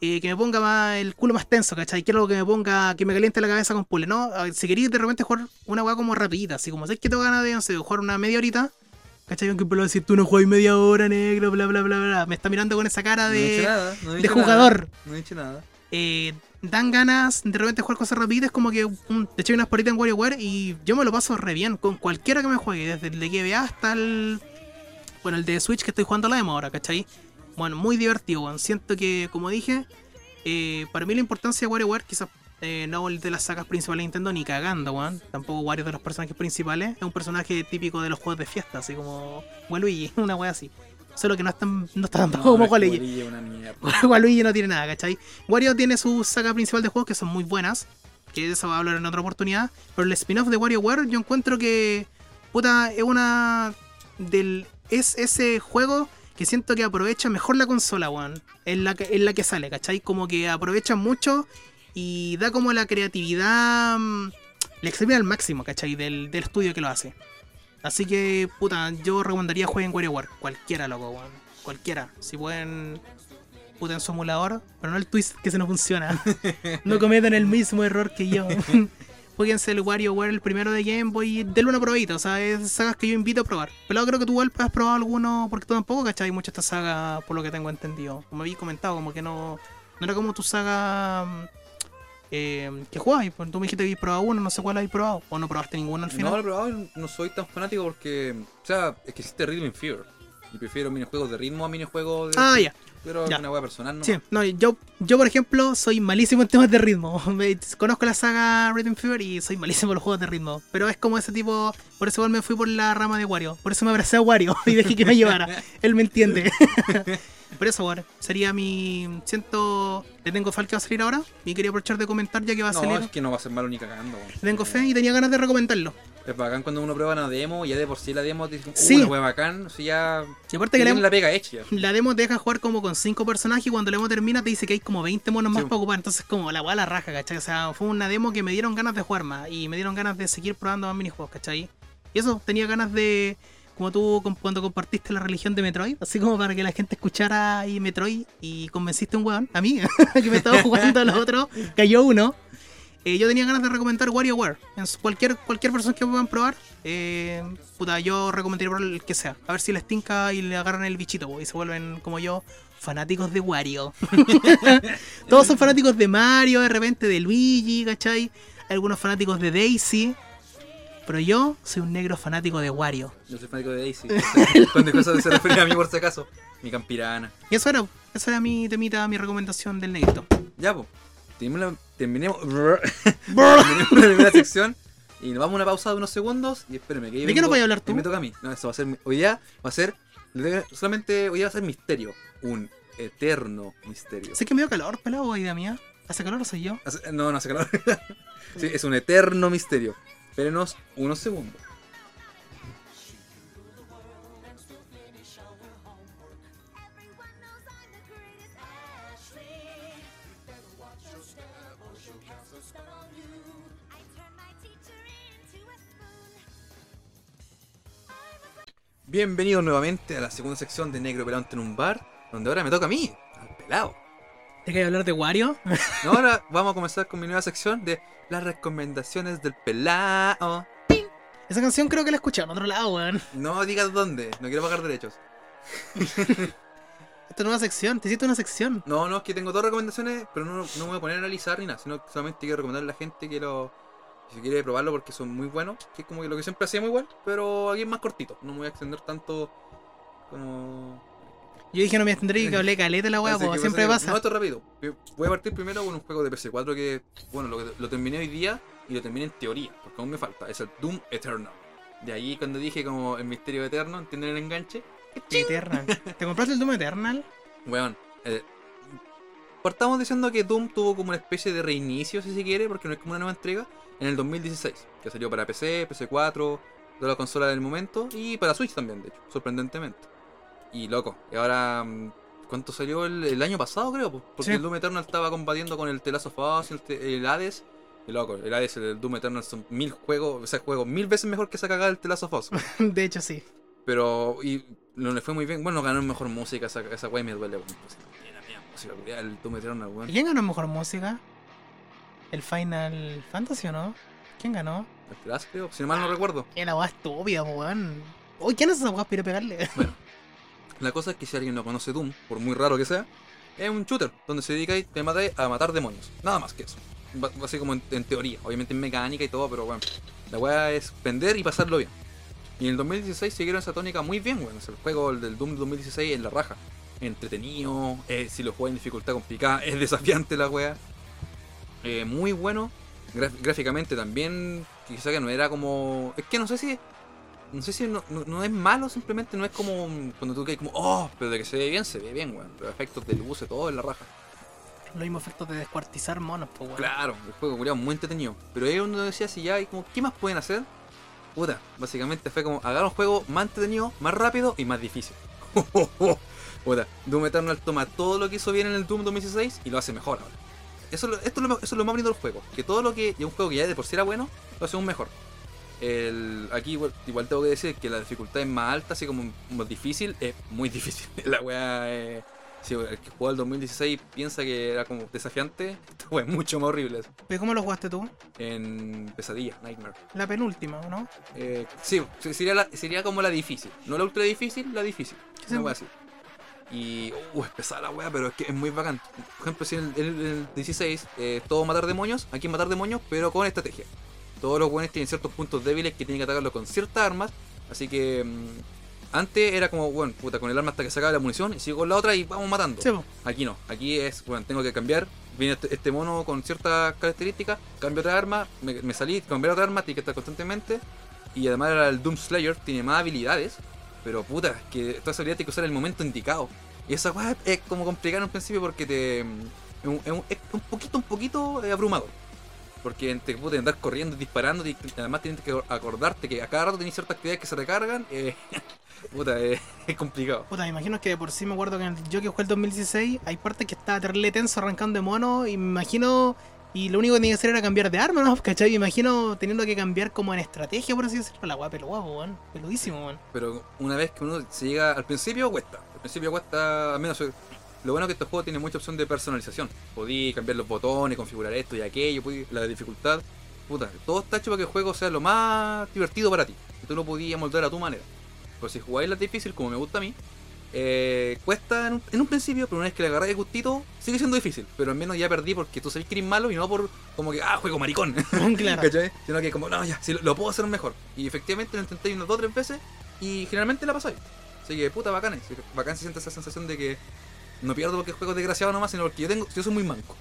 B: eh, que me ponga más el culo más tenso, ¿cachai? Quiero algo que me ponga, que me caliente la cabeza con puzzle, ¿no? A ver, Si queréis de repente jugar una weá como rapidita, así como, ¿sabes que tengo ganas de, no sé, jugar una media horita? ¿Cachai? Aunque puedo decir, tú no juegas media hora, negro, bla, bla, bla, bla. Me está mirando con esa cara
A: No he
B: de...
A: dicho nada, no he
B: de jugador.
A: nada, no he dicho nada.
B: eh, dan ganas de repente jugar cosas rapiditas, como que um, te echáis unas poritas en WarioWare y yo me lo paso re bien con cualquiera que me juegue, desde el de GBA hasta el. Bueno, el de Switch que estoy jugando la demo ahora, ¿cachai? Bueno, muy divertido, weón. Siento que, como dije, eh, para mí la importancia de WarioWare, quizás eh, no el de las sagas principales de Nintendo ni cagando, weón. Tampoco Wario de los personajes principales. Es un personaje típico de los juegos de fiesta, así como Waluigi, una wea así. Solo que no, es tan, no está tan bajo como Waluigi.
A: Waluigi es una mierda.
B: Waluigi no tiene nada, ¿cachai? Wario tiene su saga principal de juegos que son muy buenas, que de eso va a hablar en otra oportunidad, pero el spin-off de WarioWare yo encuentro que, puta, es una del es ese juego que siento que aprovecha mejor la consola, weón, en la que, en la que sale, ¿cachai? Como que aprovecha mucho y da como la creatividad, mm, le exprime al máximo, ¿cachai? Del, del estudio que lo hace. Así que, puta, yo recomendaría jueguen WarioWare. Cualquiera, loco, weón. Cualquiera. Si pueden, puta en su emulador, pero no el twist que se no funciona. no cometan el mismo error que yo. Jueguense el WarioWare, el primero de Game Boy, denle una probadita. O sea, es sagas que yo invito a probar. Pero creo que tú igual has probado alguno, porque tú tampoco, ¿cachai? Mucho esta saga, por lo que tengo entendido. Como habéis comentado, como que no, no era como tu saga mm, eh, que jugabas. Pues tú me dijiste que habéis probado uno, no sé cuál habéis probado. O no probaste ninguno al
A: No
B: final.
A: lo he probado y no soy tan fanático porque. O sea, es que existe Rhythm and Fear. Y prefiero minijuegos de ritmo a minijuegos de.
B: Ah, ya.
A: Pero
B: ya.
A: es una hueá personal, ¿no?
B: Sí, no, yo, yo por ejemplo soy malísimo en temas de ritmo. Me- conozco la saga Rhythm Fever y soy malísimo en los juegos de ritmo. Pero es como ese tipo, por eso igual me fui por la rama de Wario. Por eso me abracé a Wario y dejé que me llevara. Él me entiende. por eso, bueno, sería mi... Siento... Le tengo fe al que va a salir ahora y quería aprovechar de comentar ya que va a
A: No,
B: salir.
A: es que no va a ser malo ni cagando. weón.
B: Le tengo fe y tenía ganas de recomendarlo.
A: Es bacán cuando uno prueba una demo y ya de por sí la demo te dicen,
B: Sí.
A: una bacán. O sea, ya.
B: Y aparte que la,
A: la pega hecha.
B: la demo te deja jugar como con 5 personajes y cuando la demo termina te dice que hay como 20 monos más
A: Sí.
B: para ocupar. Entonces como la weá la raja, ¿cachai? O sea, fue una demo que me dieron ganas de jugar más y me dieron ganas de seguir probando más minijuegos, ¿cachai? Y eso, tenía ganas de... Como tú cuando compartiste la religión de Metroid, así como para que la gente escuchara ahí Metroid y convenciste a un weón, a mí, que me estaba jugando a los otros, cayó uno. Eh, yo tenía ganas de recomendar WarioWare. En cualquier, cualquier persona que puedan probar, eh, puta, yo recomendaría probar el que sea. A ver si les tinca y le agarran el bichito y se vuelven, como yo, fanáticos de Wario. Todos son fanáticos de Mario, de repente de Luigi, ¿cachai? Algunos fanáticos de Daisy. Pero yo soy un negro fanático de Wario.
A: Yo soy fanático de Daisy. Cuando cosas se refería a mí por si acaso. Mi campirana.
B: Y eso era, eso era mi temita, mi recomendación del negrito.
A: Ya, pues. Terminemos, terminemos, terminemos la primera sección y nos vamos a una pausa de unos segundos. Y espérenme, que yo
B: ¿De qué nos
A: vengo-
B: vais a hablar tú?
A: Me toca a mí. No, eso va a ser. Hoy día va a ser. Solamente hoy día va a ser misterio. Un eterno misterio.
B: Sé que me dio calor, pelado, idea mía. ¿Hace calor o soy yo?
A: Hace- No, no hace calor. sí, es un eterno misterio. Espérenos unos segundos. Bienvenidos nuevamente a la segunda sección de Negro Pelante en un bar. Donde ahora me toca a mí, al pelado.
B: ¿Te quería hablar de Wario?
A: No, ahora vamos a comenzar con mi nueva sección de las recomendaciones del pelado.
B: Esa canción creo que la escuché en otro lado, weón.
A: No digas dónde, no quiero pagar derechos.
B: Esta nueva sección, te hiciste una sección.
A: No, no, es que tengo dos recomendaciones, pero no, no me voy a poner a analizar ni nada, sino que solamente quiero recomendarle a la gente que lo. Si quiere probarlo porque son muy buenos, que es como que lo que siempre hacíamos igual, pero aquí es más cortito. No me voy a extender tanto como.
B: Yo dije no me extendré y que hablé caleta la weá, siempre
A: pasa No, esto es rápido. Voy a partir primero con un juego de PC4 que, bueno, lo, lo terminé hoy día y lo terminé en teoría, porque aún me falta. Es el Doom Eternal. De ahí cuando dije como el misterio eterno, ¿entienden el enganche?
B: Eternal. ¿Te compraste el Doom Eternal?
A: Weón, eh, partamos diciendo que Doom tuvo como una especie de reinicio, si se quiere, porque no es como una nueva entrega, en el 2016, que salió para PC, PC4, todas las consolas del momento, y para Switch también, de hecho, sorprendentemente. Y loco, y ahora, mm, ¿cuánto salió el, el año pasado, creo? po? Porque
B: Sí.
A: el Doom Eternal estaba combatiendo con el of Us, el, Hades. Y loco, el Hades y el Doom Eternal son mil juegos, o sea, juegos mil veces mejor que esa cagada del of Us.
B: De hecho, sí.
A: Pero, y no le fue muy bien. Bueno, ganó mejor música, esa, esa wey me duele. Pues, música, el Doom Eternal, weón.
B: ¿Y quién ganó mejor música? ¿El Final Fantasy o no? ¿Quién ganó?
A: El Crash, creo, si mal no recuerdo.
B: Qué la weá estúpida, weón. Uy, ¿quién es esa weá a pegarle?
A: La cosa es que si alguien no conoce Doom, por muy raro que sea, es un shooter donde se dedica te matáis a matar demonios. Nada más que eso. Así como en, en teoría, obviamente en mecánica y todo, pero bueno, la weá es vender y pasarlo bien. Y en el 2016 siguieron esa tónica muy bien, weón. El juego el del Doom 2016 es la raja. Entretenido, eh, si lo juegas en dificultad complicada, es desafiante la weá. Eh, muy bueno. Gráficamente también, quizá que no era como... Es que no sé si no sé si no, no- no es malo, simplemente no es como cuando tú caes como, oh, pero de que se ve bien, se ve bien, weón. Los efectos de luz y todo en la raja.
B: Los mismos efectos de descuartizar monos, po, weón.
A: Claro, el juego culiao, muy entretenido. Pero ahí uno decía, si ya hay como, ¿qué más pueden hacer? Puta, básicamente fue como, hagan un juego más entretenido, más rápido y más difícil. Puta, Doom Eternal toma todo lo que hizo bien en el Doom 2016 y lo hace mejor ahora. Eso, esto es lo, eso es lo más bonito del juego. Que todo lo que, y un juego que ya de por sí era bueno, lo hace aún mejor. El, aquí igual, igual tengo que decir que la dificultad es más alta, así como más difícil, es muy difícil. La weá es... Si el que jugó el 2016 piensa que era como desafiante, esta weá es mucho más horrible.
B: ¿Pero cómo lo jugaste tú?
A: En Pesadilla, Nightmare.
B: La penúltima, ¿o ¿no?
A: Eh, sí, sería, la- sería como la difícil. No la ultra difícil, la difícil. Una wea así. Y, uh, es pesada la wea, pero es que es muy bacán. Por ejemplo, si en el, en el 16 eh, todo matar demonios, aquí matar demonios, pero con estrategia. Todos los buenos tienen ciertos puntos débiles que tienen que atacarlos con ciertas armas. Así que mm, Antes era como, bueno, puta, con el arma hasta que sacaba la munición y sigo con la otra y vamos matando.
B: Sí.
A: Aquí no, aquí es, bueno, tengo que cambiar. Viene este, este mono con ciertas características, cambio otra arma, me, me salí, cambié otra arma, tiene que estar constantemente. Y además era el Doom Slayer, tiene más habilidades, pero puta, que toda esa habilidad tiene que usar en el momento indicado. Y esa weá es como complicada en un principio porque te. Es un, es un- es un poquito, un poquito eh, abrumador. Porque te puede andar corriendo, disparando, y además tienes que acordarte que a cada rato tienes ciertas actividades que se recargan. eh, puta, eh, es complicado.
B: Puta, me imagino que de por sí me acuerdo que en el yo que jugué el 2016 hay partes que estaba terrible tenso arrancando de mono y me imagino. Y lo único que tenía que hacer era cambiar de arma, ¿no? ¿Cachai? Me imagino teniendo que cambiar como en estrategia, por así decirlo. La weá peludo, weón. Peludísimo, weón.
A: Pero una vez que uno se llega al principio cuesta. Al principio cuesta, al menos lo bueno es que este juego tiene mucha opción de personalización. Podí cambiar los botones, configurar esto y aquello, podí- la dificultad. Puta, todo está hecho para que el juego sea lo más divertido para ti. Y tú lo podías moldar a tu manera. Pero si jugáis la difícil, como me gusta a mí, eh, cuesta en un, en un principio, pero una vez que le agarré el gustito, sigue siendo difícil. Pero al menos ya perdí porque tú sabes que eres malo y no por como que, ah, juego maricón.
B: claro.
A: ¿Cachai? Sino que como, no, ya, sí, lo, lo puedo hacer mejor. Y efectivamente lo intenté unas dos o tres veces y generalmente la pasáis. Así que puta bacán, bacán se siente esa sensación de que no pierdo porque el juego es desgraciado nomás, sino porque yo tengo, yo soy muy manco.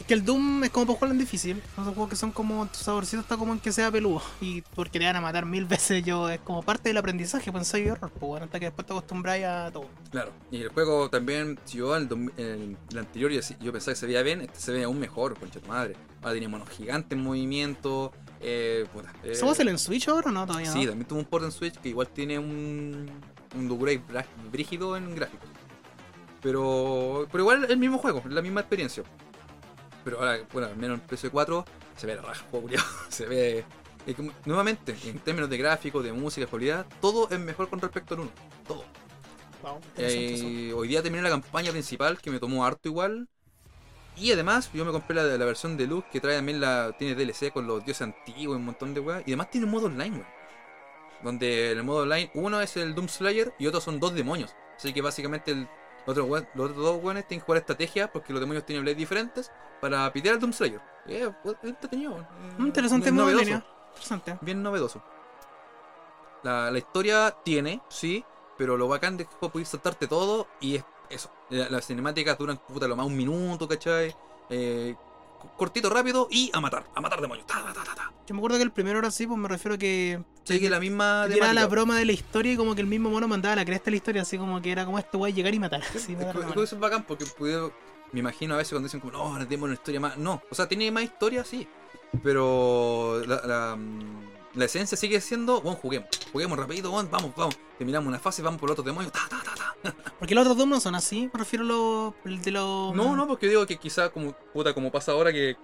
B: Es que el Doom es como para jugarlo en difícil. Esos juegos que son como. Tu saborcito está como en que sea peludo. Y porque te van a matar mil veces, yo. Es como parte del aprendizaje, pues ensayo y error. Pues bueno, hasta que después te acostumbráis a todo.
A: Claro. Y el juego también, si yo el, dom- el- el anterior yo, yo pensaba que se veía bien, este se ve aún mejor, concha tu madre. Ahora tiene monos gigantes en movimiento. Eh, puta, eh,
B: ¿Se va a hacer en Switch ahora o no? Todavía
A: Sí,
B: no.
A: también tuvo un port en Switch que igual tiene un, un downgrade brígido en gráficos. Pero, pero igual el mismo juego, la misma experiencia. Pero ahora, bueno, al menos en PS4 se ve la raja. Se ve. nuevamente, en términos de gráficos, de música, de calidad, todo es mejor con respecto al 1. Todo.
B: Wow.
A: Eh, hoy día terminé la campaña principal que me tomó harto igual. Y además, yo me compré la, la versión de luz que trae también la. Tiene DLC con los dioses antiguos y un montón de weas. Y además tiene un modo online, weón. Donde el modo online, uno es el Doom Slayer y otro son dos demonios. Así que básicamente el los otros dos weones tienen que jugar estrategia porque los demonios tienen blades diferentes para pitear al Doom Slayer. Eh, entretenido. Eh,
B: Interesante en
A: novedoso.
B: Interesante.
A: bien novedoso. La, la historia tiene, sí, pero lo bacán de que puedes saltarte todo y es eso. La- Las cinemáticas duran puta lo más un minuto, ¿cachai? Eh, cortito, rápido y a matar, a matar demonios. Ta, ta, ta, ta, ta.
B: Yo me acuerdo que el primero era así, pues me refiero a que.
A: Sigue la misma
B: Era
A: temática.
B: la broma de la historia y como que el mismo mono mandaba la cresta de la historia, así como que era como este guay llegar y matar. Así,
A: Es
B: matar
A: que- es que bacán porque pude- me imagino a veces cuando dicen como, no, tenemos una historia más. No, o sea, tiene más historia, sí. Pero la, la, mm, la esencia sigue siendo, bueno, juguemos. Juguemos rapidito, bueno, vamos, vamos. Terminamos una fase, vamos por otro demonio. Ta, ta, ta, ta.
B: Porque los otros no son así, me refiero a los de los.
A: No, no, porque digo que quizá como puta, como pasa ahora que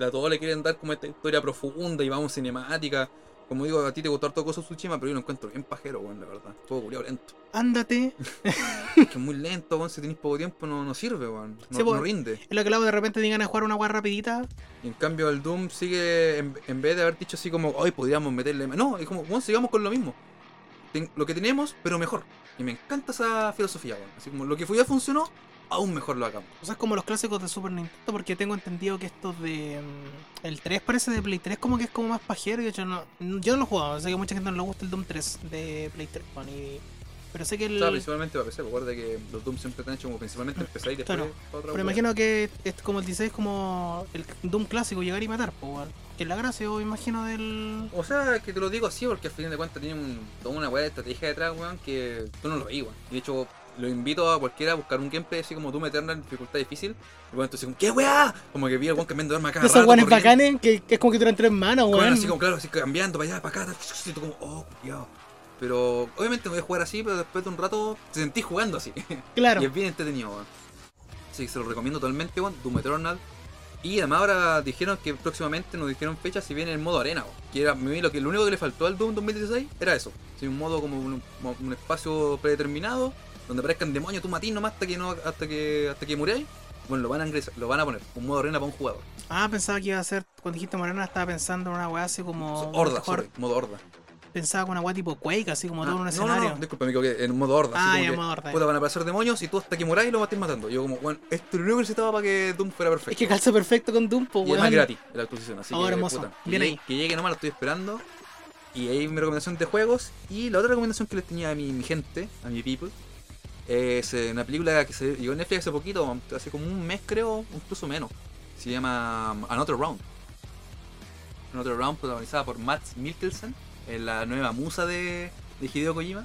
A: a todos le quieren dar como esta historia profunda y vamos cinemática. Como digo, a ti te gustó harto Cosa Tsushima, pero yo lo encuentro bien pajero, weón, la verdad. Todo culiado lento.
B: Ándate.
A: Es que es muy lento, weón, si tenéis poco tiempo no, no sirve, weón. No,
B: Sí,
A: no rinde.
B: Es lo que hablaba de repente digan a jugar una guay rapidita.
A: Y en cambio el Doom sigue, en, en vez de haber dicho así como, hoy podríamos meterle. No, es como, bueno, sigamos con lo mismo. Ten- lo que tenemos, pero mejor. Y me encanta esa filosofía, weón. Así como lo que ya funcionó, aún mejor lo hagamos.
B: O sea, es como los clásicos de Super Nintendo, porque tengo entendido que estos de. mm, El 3 parece de Play 3, como que es como más pajero. Y de hecho, no, yo no lo he jugado, sé que a mucha gente no le gusta el Doom 3 de Play 3. bueno, y- pero sé que el.
A: O sea, principalmente para PC, recuerda que los Doom siempre están hechos como principalmente en PC y después
B: Claro.
A: para otra
B: Pero imagino que es como el 16 como el Doom clásico, llegar y matar, pues, weón. Que es la gracia, yo imagino, del.
A: O sea, que te lo digo así porque al fin de cuentas tiene un, toda una weá de estrategia detrás, weón, que tú no lo veis, weón. Y de hecho, lo invito a cualquiera a buscar un gameplay así como Doom Eternal en dificultad difícil. Y bueno, entonces ¿qué weá? Como que vi al weón cambiando de arma cada
B: Esos
A: corriendo.
B: bacanes que, que es como que duran tres manos,
A: Bueno,
B: weón.
A: así como, claro, así cambiando para allá, para acá, y tú como, oh, cuidado. Pero obviamente no voy a jugar así, pero después de un rato te sentís jugando así.
B: Claro.
A: Y es bien entretenido, weón. Así que se lo recomiendo totalmente, weón. Doom Eternal. Y además ahora dijeron que próximamente nos dijeron fechas si viene el modo arena. Que era, mí lo, que, lo único que le faltó al Doom 2016 era eso. Sí, un modo como un, un espacio predeterminado, donde aparezcan demonios, tú matís nomás hasta que no, hasta que, hasta que muráis. Bueno, lo van a ingresar, lo van a poner, un modo arena para un jugador.
B: Ah, pensaba que iba a ser. Cuando dijiste Morena, estaba pensando en una weá así como.
A: horda, sorry, modo horda.
B: Pensaba con una weá tipo Quake, así como todo en un
A: Ah,
B: escenario.
A: No, no, disculpa, me equivoqué, en modo horda.
B: Ah,
A: así
B: ya,
A: que,
B: modo horda,
A: puta, van a aparecer demonios y tú hasta que muráis lo vas a ir matando. Yo como, bueno, esto es lo único que necesitaba para que Doom fuera perfecto.
B: Es que calza perfecto con Doom, pues,
A: Y es más
B: weón.
A: gratis la actualización, así
B: Oh,
A: que
B: hermoso.
A: puta, que
B: Bien
A: llegue-
B: ahí.
A: Que llegue nomás, lo estoy esperando. Y ahí mi recomendación de juegos. Y la otra recomendación que les tenía a mi, mi gente, a mi people, es eh, una película que se llegó en Netflix hace poquito, hace como un mes creo, incluso menos. Se llama um, Another Round. Another Round protagonizada por Matt Mikkelsen, en la nueva musa de, de Hideo Kojima.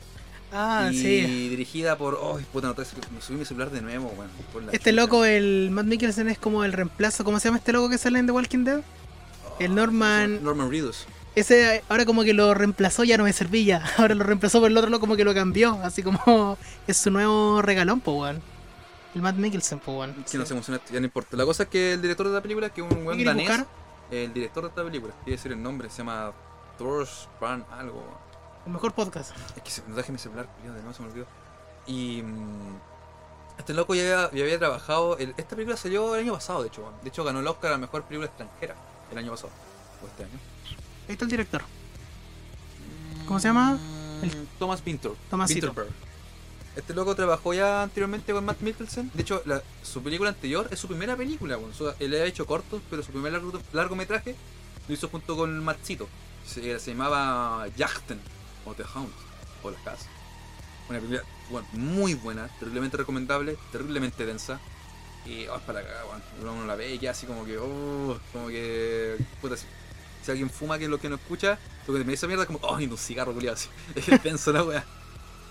B: Ah,
A: y
B: sí.
A: dirigida por. Oh, puta, no, me subí mi celular de nuevo, bueno, por la
B: Este loco, el Matt Mikkelsen, es como el reemplazo. ¿Cómo se llama este loco que sale en The Walking Dead? el Norman-
A: Norman Reedus.
B: Ese ahora como que lo reemplazó, ya no me servía. Ahora lo reemplazó por el otro como que lo cambió. Así como es su nuevo regalón, po, weón. El Matt Mikkelsen, po, weón.
A: Que no se emociona, ya no importa. La cosa es que el director de la película, que es un
B: ¿Qué
A: buen
B: quieres
A: danés,
B: buscar?
A: el director de esta película, quiere decir el nombre, se llama Thors Brand algo.
B: El mejor podcast.
A: Es que se, no dejé mi celular, de nuevo se me olvidó. Y mm, este loco ya había, ya había trabajado. el- esta película salió el año pasado, de hecho. weón. De hecho, ganó el Oscar a la mejor película extranjera el año pasado. O este año.
B: Ahí está el director. ¿Cómo se llama?
A: Mm,
B: El-
A: Thomas Pinter.
B: Tomasito.
A: Winterberg. Este loco trabajó ya anteriormente con Matt Mikkelsen. De hecho, la- su película anterior es su primera película. Su- él ha hecho cortos, pero su primer largo- largometraje lo hizo junto con Mattcito. Se, se llamaba Yachten o The Hound o La Casa. Una película bueno, muy buena, terriblemente recomendable, terriblemente densa. Y oh, para acá, uno la ve y queda así como que, oh, como que, puta, si, alguien fuma que es lo que no escucha, lo que me dice mierda es como, oh, ni un cigarro, culiado, así. Es denso la wea.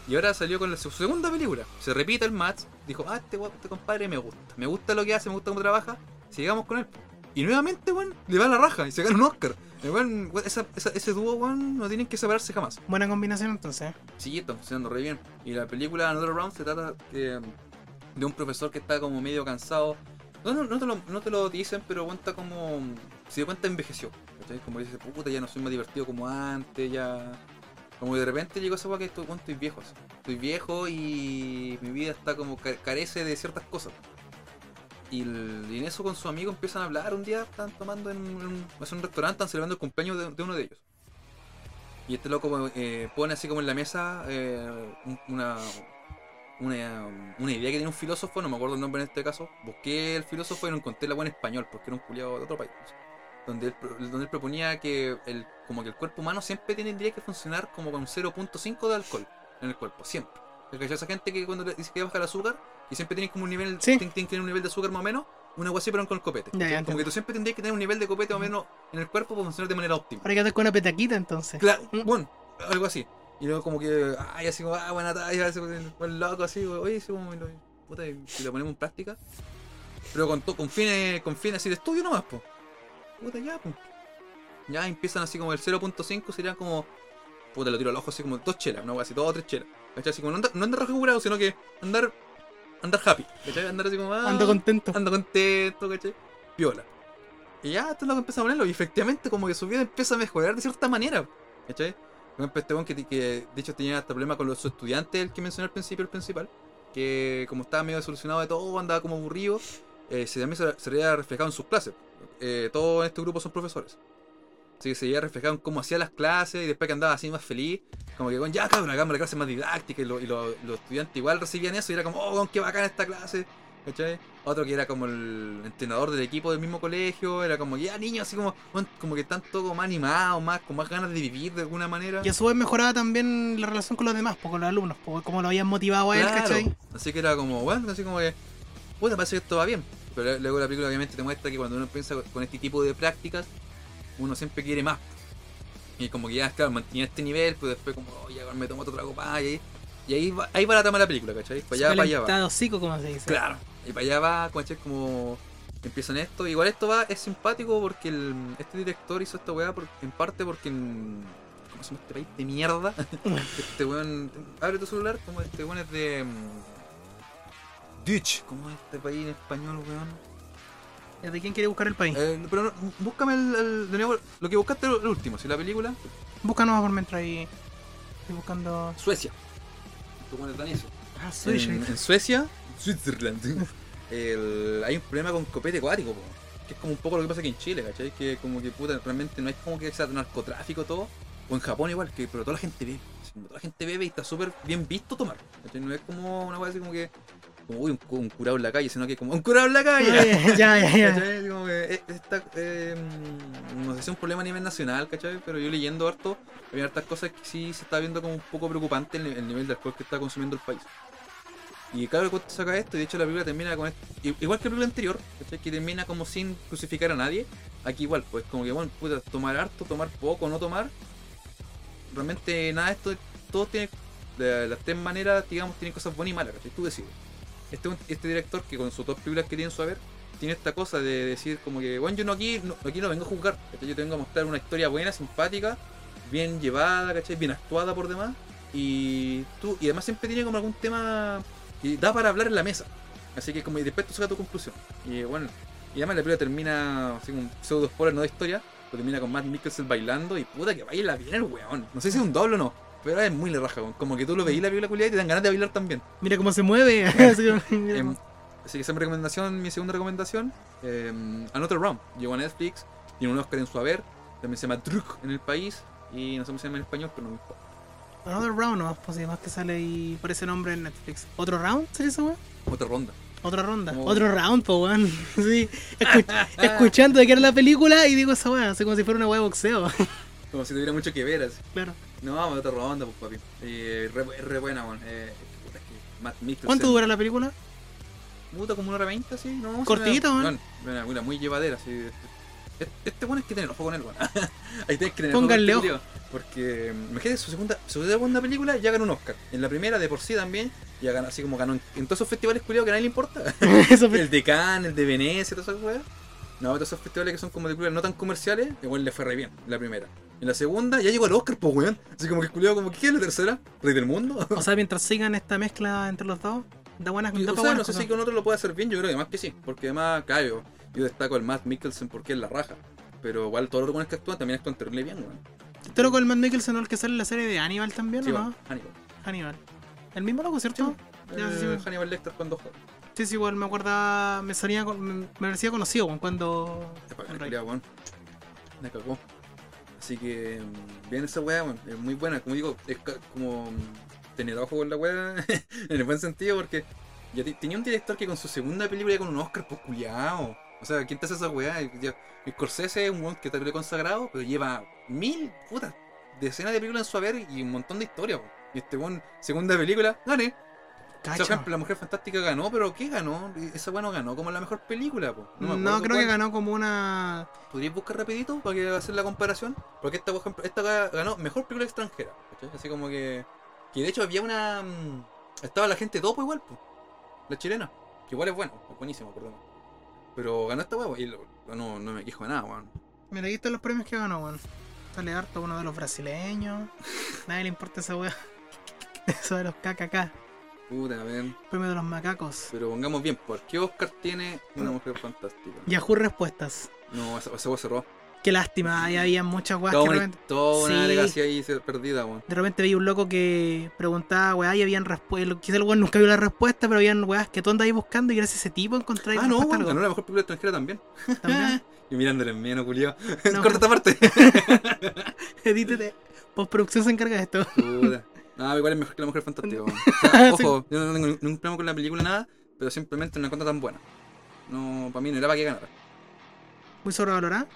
A: Y ahora salió con la, su segunda película. Se repite el match. Dijo, ah, este, weón, este compadre me gusta. Me gusta lo que hace, me gusta cómo trabaja. Sigamos con él. Y nuevamente, weón, le va a la raja y se gana un Oscar. El weón, weón, esa- esa- ese dúo, weón, no tienen que separarse jamás.
B: Buena combinación entonces. ¿eh?
A: Sí, está funcionando re bien. Y la película Another Round se trata de un profesor que está como medio cansado. No, no, no, te, lo, no te lo dicen, pero cuenta como. Se dio cuenta envejeció. Como dice, puta, ya no soy más divertido como antes, ya. Como de repente llegó esa weá que estoy, weón, estoy viejo. Estoy viejo y mi vida está como ca- carece de ciertas cosas. Y, el- en eso con su amigo empiezan a hablar. Un día están tomando en un, un restaurante, están celebrando el cumpleaños de, uno de ellos. Y este loco eh, pone así como en la mesa eh, un- una, una, idea que tiene un filósofo, no me acuerdo el nombre en este caso. Busqué el filósofo y no encontré la buena en español porque era un culiado de otro país. Donde él, donde él proponía que el, como que el cuerpo humano siempre tendría que funcionar como con 0.5 de alcohol en el cuerpo, siempre. Porque esa gente que cuando le dice que baja el azúcar y siempre tienen como un nivel,
B: Sí.
A: tienen, tienen que tener un nivel de azúcar más o menos, una agua así pero con el copete.
B: Ya, ya
A: como que tú siempre tendrías que tener un nivel de copete más o menos en el cuerpo para funcionar de manera óptima.
B: Ahora que andar con una petaquita entonces.
A: Claro,
B: Mm.
A: bueno, algo así. Y luego como que, ay, así como, ah, buena talla, así como, loco, así, oye, si, como, lo- puta, y si lo ponemos en práctica. Pero con, con fines, con fines así de estudio nomás, pues. Puta, ya, pues. Ya empiezan así como el 0.5 serían como, puta, lo tiro al ojo así como dos chelas, una wea así, dos o tres chelas. ¿Cachai? Así como no andar, no andar curado, sino que andar, andar happy, ¿cachai? Andar así como, ah,
B: Ando contento.
A: ando contento, ¿cachai? Piola. Y ya, esto es lo que empieza a ponerlo. Y efectivamente, como que su vida empieza a mejorar de cierta manera, ¿cachai? Este que, que de hecho tenía hasta problemas con los estudiantes, el que mencioné al principio, el principal, que como estaba medio solucionado de todo, andaba como aburrido, eh, se, también se, se veía reflejado en sus clases. Eh, todos en este grupo son profesores. Así que se veía reflejado en cómo hacía las clases y después que andaba así más feliz, como que, weón, ya cabrón, hagamos la clase más didáctica y, lo- y lo- los estudiantes igual recibían eso y era como, oh, qué bacán esta clase. ¿Cachai? Otro que era como el entrenador del equipo del mismo colegio, era como, ya niños, así como, como que están todos más animados, más, con más ganas de vivir de alguna manera.
B: Y a su vez mejoraba también la relación con los demás, con los alumnos, como lo habían motivado a él,
A: Claro.
B: ¿cachai?
A: Así que era como, bueno, así como que, puta, parece que esto va bien. Pero luego la película obviamente te muestra que cuando uno piensa con este tipo de prácticas, uno siempre quiere más. Y como que ya, claro, mantenía este nivel, pero después como, oye, ahora me tomo otro trago para y ahí, y ahí va, ahí va la trama de la película, ¿cachai? Para allá, para allá va.
B: Hocico, como se dice.
A: Claro. Y para allá va, ¿cachai? Como empiezan esto. Igual esto va, es simpático porque el, este director hizo esta weá por- en parte porque en, ¿cómo se llama este país de mierda? este weón, abre tu celular, como este weón es de Dutch, ¿cómo es este país en español, weón?
B: ¿De quién quiere buscar el país?
A: Eh, pero no, búscame el, el- de nuevo, lo que buscaste el, último, si la película,
B: Búscanos por mientras ahí. Estoy buscando.
A: Suecia. Este weón es danés.
B: Ah,
A: en, en Suecia, Switzerland, el- hay un problema con copete acuático, po, que es como un poco lo que pasa aquí en Chile, ¿cachai? Que como que puta, realmente no es como que sea narcotráfico todo, o en Japón igual, que pero toda la gente bebe, toda la gente bebe y está súper bien visto tomar, ¿cachai? No es como una cosa así como que como uy, un, cu- un curado en la calle, sino que como un curado en la calle.
B: ya, ya, ya.
A: ¿Cachai? Así como que, eh, está, eh, mm, no sé si es un problema a nivel nacional, ¿cachai? Pero yo leyendo harto, había hartas cosas que sí se está viendo como un poco preocupante el, el nivel de alcohol que está consumiendo el país. Y claro, cuando saca esto, y de hecho la película termina con esto, igual que la película anterior, ¿cachai? Que termina como sin crucificar a nadie. Aquí igual, pues como que bueno, puta, tomar harto, tomar poco, no tomar. Realmente nada de esto, todos tienen, de las tres maneras, digamos, tienen cosas buenas y malas, ¿cachai? Tú decides. Este, este director que con sus dos películas que tiene en su haber, tiene esta cosa de decir como que, bueno, yo no aquí no, aquí no vengo a juzgar, ¿cachai? yo te vengo a mostrar una historia buena, simpática, bien llevada, ¿cachai? bien actuada por demás, y tú, y además siempre tiene como algún tema que da para hablar en la mesa, así que como y después tú sacas tu conclusión, y bueno, y además la película termina, así como un pseudo spoiler, no de historia, pero termina con Matt Mikkelsen bailando, y puta que baila bien el weón, no sé si es un doble o no, pero es muy le raja, como que tú lo veís la película culiada y te dan ganas de bailar también.
B: Mira cómo se mueve. Así que-
A: Em,
B: cómo-
A: así que esa es mi recomendación, mi segunda recomendación. Eh, Another Round. Llegó a Netflix, tiene un Oscar en su haber. También se llama Druk en el país. Y no sé cómo se llama en español, pero no me importa.
B: Another Round nomás, pues más que sale y por ese nombre en Netflix. ¿Otro round sería weón?
A: Otra ronda.
B: Otra ronda.
A: Como-
B: Otro round, pues weón. Sí. Escu- escuchando de qué era la película y digo esa weón, así como si fuera una weá de boxeo.
A: Como si tuviera mucho que ver. Así.
B: claro.
A: No, vamos a otra ronda, pues papi. Eh, re, re buena, weón. Eh, puta, es que Matt Mikkelsen.
B: ¿Cuánto dura la película?
A: Puta, como una hora veinte, así. No,
B: Cortita,
A: me-
B: weón.
A: Bueno, una muy llevadera, así. Este, este weón es que tener ojo con él, weón. Ahí tienes que tener
B: Pónganle
A: ojo.
B: ojo.
A: este culiao. Porque, mm, imagínate, su segunda, su segunda película ya ganó un Oscar. En la primera, de por sí también, ya ganó, así como ganó en, en todos esos festivales culiados que a nadie le importa. El de Cannes, el de Venecia, todas esas weas. No, todos esos festivales que son como de películas no tan comerciales, igual le fue re bien, la primera. En la segunda ya llegó al Oscar, pues weón. Así como que el culiao como, ¿qué es la tercera? ¿Rey del mundo?
B: O sea, mientras sigan esta mezcla entre los dos, da buenas,
A: Y,
B: da
A: o sea,
B: buenas
A: no sé
B: cosas.
A: si con otro lo puede hacer bien, yo creo que más que sí, porque además, claro, yo destaco el Matt Mikkelsen porque es la raja. Pero igual todos los otros buenos que actúan también actúan terrible bien, weón.
B: Este loco el Matt Mikkelsen, el que sale en la serie de Hannibal también,
A: Sí,
B: ¿o
A: weón,
B: no?
A: Hannibal.
B: Hannibal. El mismo loco, ¿cierto? Ya, sí, sí.
A: Eh, Hannibal Lecter cuando juega.
B: Sí, sí, igual me acuerda, me salía, me, me parecía conocido weón, cuando... El
A: el. Me cagó. Así que, mm, bien esa weá. Es muy buena. Como digo, es como mm, tener ojo con la weá en el buen sentido, porque ya te- tenía un director que con su segunda película con un Oscar, pues culiao. O sea, ¿quién te hace esa weá? Ya- Scorsese es un weón que está consagrado, pero lleva mil, putas, decenas de películas en su haber y un montón de historias. Y este weón, segunda película, gané. Por
B: Cacho.
A: ejemplo, La Mujer Fantástica ganó, pero ¿qué ganó? Esa weá no ganó como la mejor película, po.
B: No,
A: me acuerdo
B: creo que ganó como una...
A: ¿Podríais buscar rapidito para que hacer la comparación? Porque esta, por ejemplo, esta ga- ganó mejor película extranjera. ¿cachai? Así como que. Que de hecho había una. mm, Estaba la gente topo igual, pues. La chilena. Que igual es bueno, es buenísimo, perdón. Pero ganó esta huevo y lo- no, no me quejo de nada, weón.
B: Mira, aquí están los premios que ganó, weón. Sale harto uno de los brasileños. Nadie le importa esa weá. Eso de los KKK.
A: Puta, a ver.
B: Premio de los macacos.
A: Pero pongamos bien, ¿por qué Oscar tiene una mujer fantástica?
B: Yahoo Respuestas.
A: No, esa, hueá cerró.
B: Qué lástima, ahí había muchas weas que repente,
A: toda una
B: Sí.
A: delegacia ahí perdida, weón.
B: de repente veía un loco que preguntaba weá y habían respuestas. Quizá el weón nunca vio la respuesta, pero habían weas que tú andas ahí buscando y gracias a ese tipo encontré
A: Ah, no, weón, ganó la mejor película extranjera también.
B: También.
A: Y mirándole en menos, culiao.
B: No.
A: Corta esta parte.
B: Edítete. Postproducción se encarga de esto.
A: Puta. No, igual es mejor que la mujer fantástica. weón. O sea, ojo, yo no tengo ningún problema con la película, nada, pero simplemente no la encuentro tan buena. No, para mí no era para que ganara.
B: Muy sobrevalorada.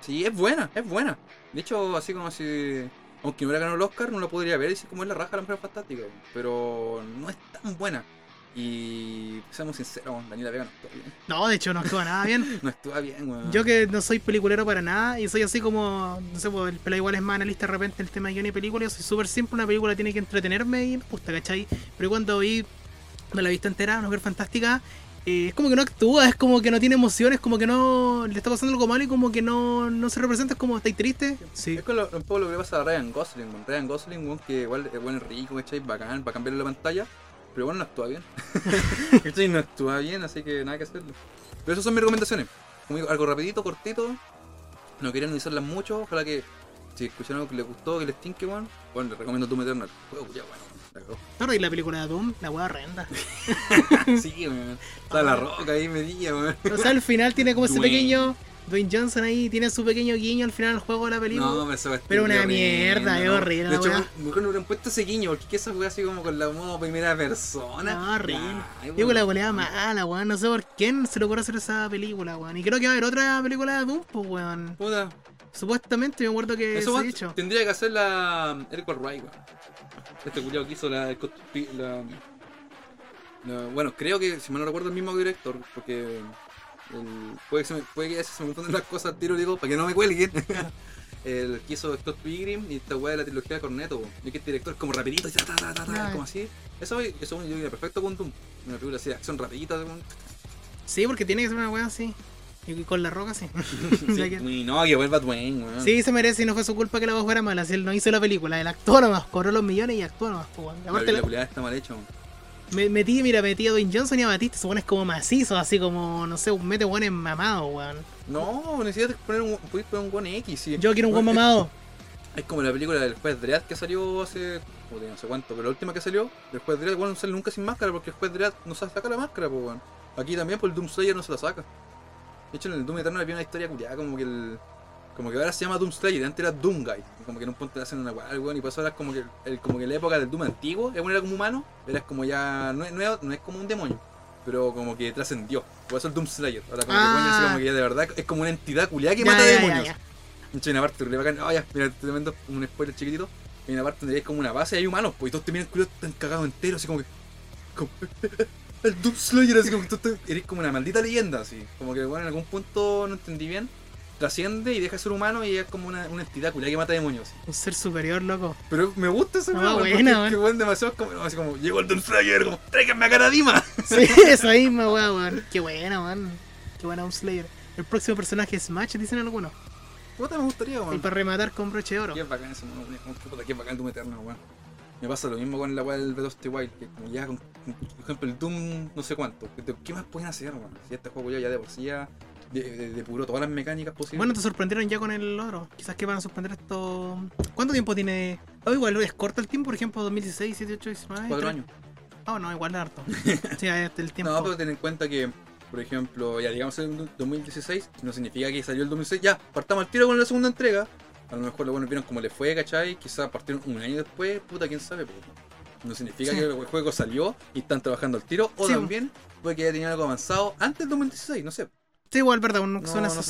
A: Sí, es buena, es buena. De hecho, así como si. Aunque no hubiera ganado el Oscar, no la podría ver y decir como es la raja de la mujer fantástica. Pero no es tan buena. Y seamos sinceros, Daniela Vega no actúa bien.
B: No, de hecho no actúa nada bien.
A: No actúa bien, weón.
B: Yo que no soy peliculero para nada y soy así como, no sé, pues el igual es más analista de repente el tema de guion y película, yo soy súper simple, una película tiene que entretenerme y me gusta, ¿cachai? Pero cuando vi, me la he visto entera, una mujer fantástica, eh, es como que no actúa, es como que no tiene emociones, como que no le está pasando algo malo y como que no, no se representa, es como, ¿estáis triste? Sí.
A: Es con lo, un poco lo que pasa a Ryan Gosling, weón. Ryan Gosling, weón, que igual es bueno, rico, ¿cachai? Bacán, para cambiarle la pantalla. Pero bueno, no actúa bien. ¿Cachai? No actúa bien, así que nada que hacerle. Pero esas son mis recomendaciones. Como digo, algo rapidito, cortito. No quería analizarlas mucho. Ojalá que si escucharon algo que les gustó, que les tinque, weón. Bueno, les recomiendo Doom Eternal. Juego, ya, bueno. la cagó.
B: Y la película de Doom, la hueá renda.
A: Sí, weón. Está la roca ahí medilla, weón.
B: O sea, al final tiene como ese pequeño, Dwayne Johnson ahí tiene su pequeño guiño al final del juego de la película.
A: No, pero
B: Pero una mierda, es horrible
A: De hecho, mejor no hubieran puesto ese guiño, porque esa weá así como con la modo primera persona.
B: No, horrible.
A: Ay,
B: Digo, la pelea mala, weón. No sé por quién se le ocurre hacer esa película, weón. Y creo que va a haber otra película de Doom, pues, weón.
A: Puta,
B: Supuestamente me acuerdo que
A: eso
B: se ha dicho.
A: tendría que hacer la Eric Wright, weón. Este culiao que hizo la- la- Bueno, creo que, si mal no recuerdo, el mismo director, porque. El- puede, que se me, puede que se me confunden las cosas al tiro, digo, para que no me cuelguen. el que hizo Scott Pilgrim y esta weá de la trilogía de Corneto, y que este director es como rapidito, ta, ta, ta,
B: Ay.
A: como así. Eso, eso yo diría perfecto con Doom. Una película así de acción rapidita.
B: Sí, porque tiene que ser una weá así. Y con la roca, sí.
A: Sí, y no, que vuelva Dwayne, weón.
B: Sí, se merece y no fue su culpa que la voz fuera mala. Si él no hizo la película, él actuó nomás, cobró los millones y actuó nomás. weón.
A: La
B: la-
A: está mal hecha, weón.
B: Me, metí, mira, metí a Dwayne Johnson y a Batista, se es como macizo, así como, no sé, un mete weón en mamado, weón.
A: No, necesitas poner un, poner un One X. Sí.
B: Yo quiero un buen
A: Bueno,
B: mamado.
A: Es, es como la película del juez Dredd que salió hace. joder, no sé cuánto, pero la última que salió, el juez Dredd, bueno, no sale nunca sin máscara porque el juez Dredd no se saca la máscara, pues, weón. Aquí también, por el Doom Slayer no se la saca. De hecho, en el Doom Eternal había una historia culiada, como que el. Como que ahora se llama Doom Slayer, antes era Doom Guy. Y como que en un punto le hacen una weá, weón, y eso ahora como que, el, como que la época del Doom antiguo, era como humano, era como ya. No, es- no, no es como un demonio, pero como que trascendió. Por eso el Doom Slayer. Ahora como que ya así
B: Ah.
A: como que ya de verdad es como una entidad culiada que
B: Ya,
A: mata
B: ya,
A: demonios.
B: ya.
A: Una parte que bacán. Oh, ya, mira, te mando un spoiler chiquitito. Hay una parte donde hay como una base y hay humanos, pues, y todos te miran culo tan cagados enteros, así como que. Como, el Doom Slayer, así como que tú eres como una maldita leyenda, así. Como que, bueno, en algún punto no entendí bien. Trasciende y deja de ser humano y es como una, una entidad culia que mata demonios.
B: Un ser superior, loco.
A: Pero me gusta ese weón,
B: buena, weón.
A: que weón demasiado como, así como, llegó el Doom Slayer, como, tráiganme a Karadima.
B: Sí, esa misma weá, weón. Qué buena, weón. Qué buena un Slayer. El próximo personaje es Smash, dicen algunos.
A: Puta, me gustaría,
B: Y
A: weón.
B: para rematar con broche de oro.
A: Qué bacán ese mono, weón. Puta, qué bacán Doom Eternal, weón. Me pasa lo mismo con la weá del the Wild, que como ya con, por ejemplo, el Doom no sé cuánto. ¿Qué, más pueden hacer, weón? Si este juego ya, ya de por sí ya depuró todas las mecánicas posibles.
B: Bueno, te sorprendieron ya con el otro. Quizás que van a sorprender esto. ¿Cuánto tiempo tiene? Oh, igual es corto el tiempo, por ejemplo, 2016, 17, 18, 19.
A: cuatro
B: 3.
A: años.
B: Oh, no, igual es harto. sí, el tiempo.
A: No, pero ten en cuenta que, por ejemplo, ya digamos en el 2016, no significa que salió el 2016, ya, partamos al tiro con la segunda entrega. A lo mejor los buenos vieron cómo le fue, ¿cachai? Quizás partieron un año después, puta, quién sabe. No significa
B: Sí.
A: que el juego salió y están trabajando al tiro, o
B: Sí.
A: también puede que haya tenido algo avanzado antes del 2016, no sé.
B: Sí, igual, verdad, no, son
A: no
B: esos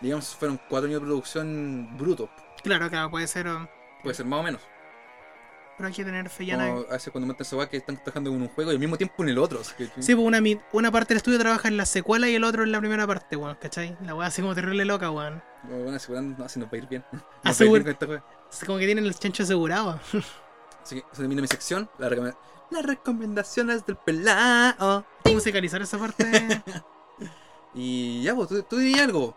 A: digamos, fueron cuatro años de producción bruto,
B: Claro, claro, puede ser.
A: puede ser más o menos.
B: Pero hay que tener fe ya. No-
A: a veces cuando meten esa que están trabajando en un juego y al mismo tiempo en el otro. así que-
B: Sí, pues una, una parte del estudio trabaja en la secuela y el otro en la primera parte, weón, ¿cachai? La weá así como terrible loca, weón.
A: Bueno, asegurando, no, así nos va a ir bien. Nos va a ir
B: Asegura-
A: bien con esta weá.
B: Es como que tienen el chancho asegurado.
A: Así que se termina mi sección. La recome- Las recomendaciones del pelao.
B: Musicalizar esa parte.
A: Y ya, pues, tú, tú dirías algo.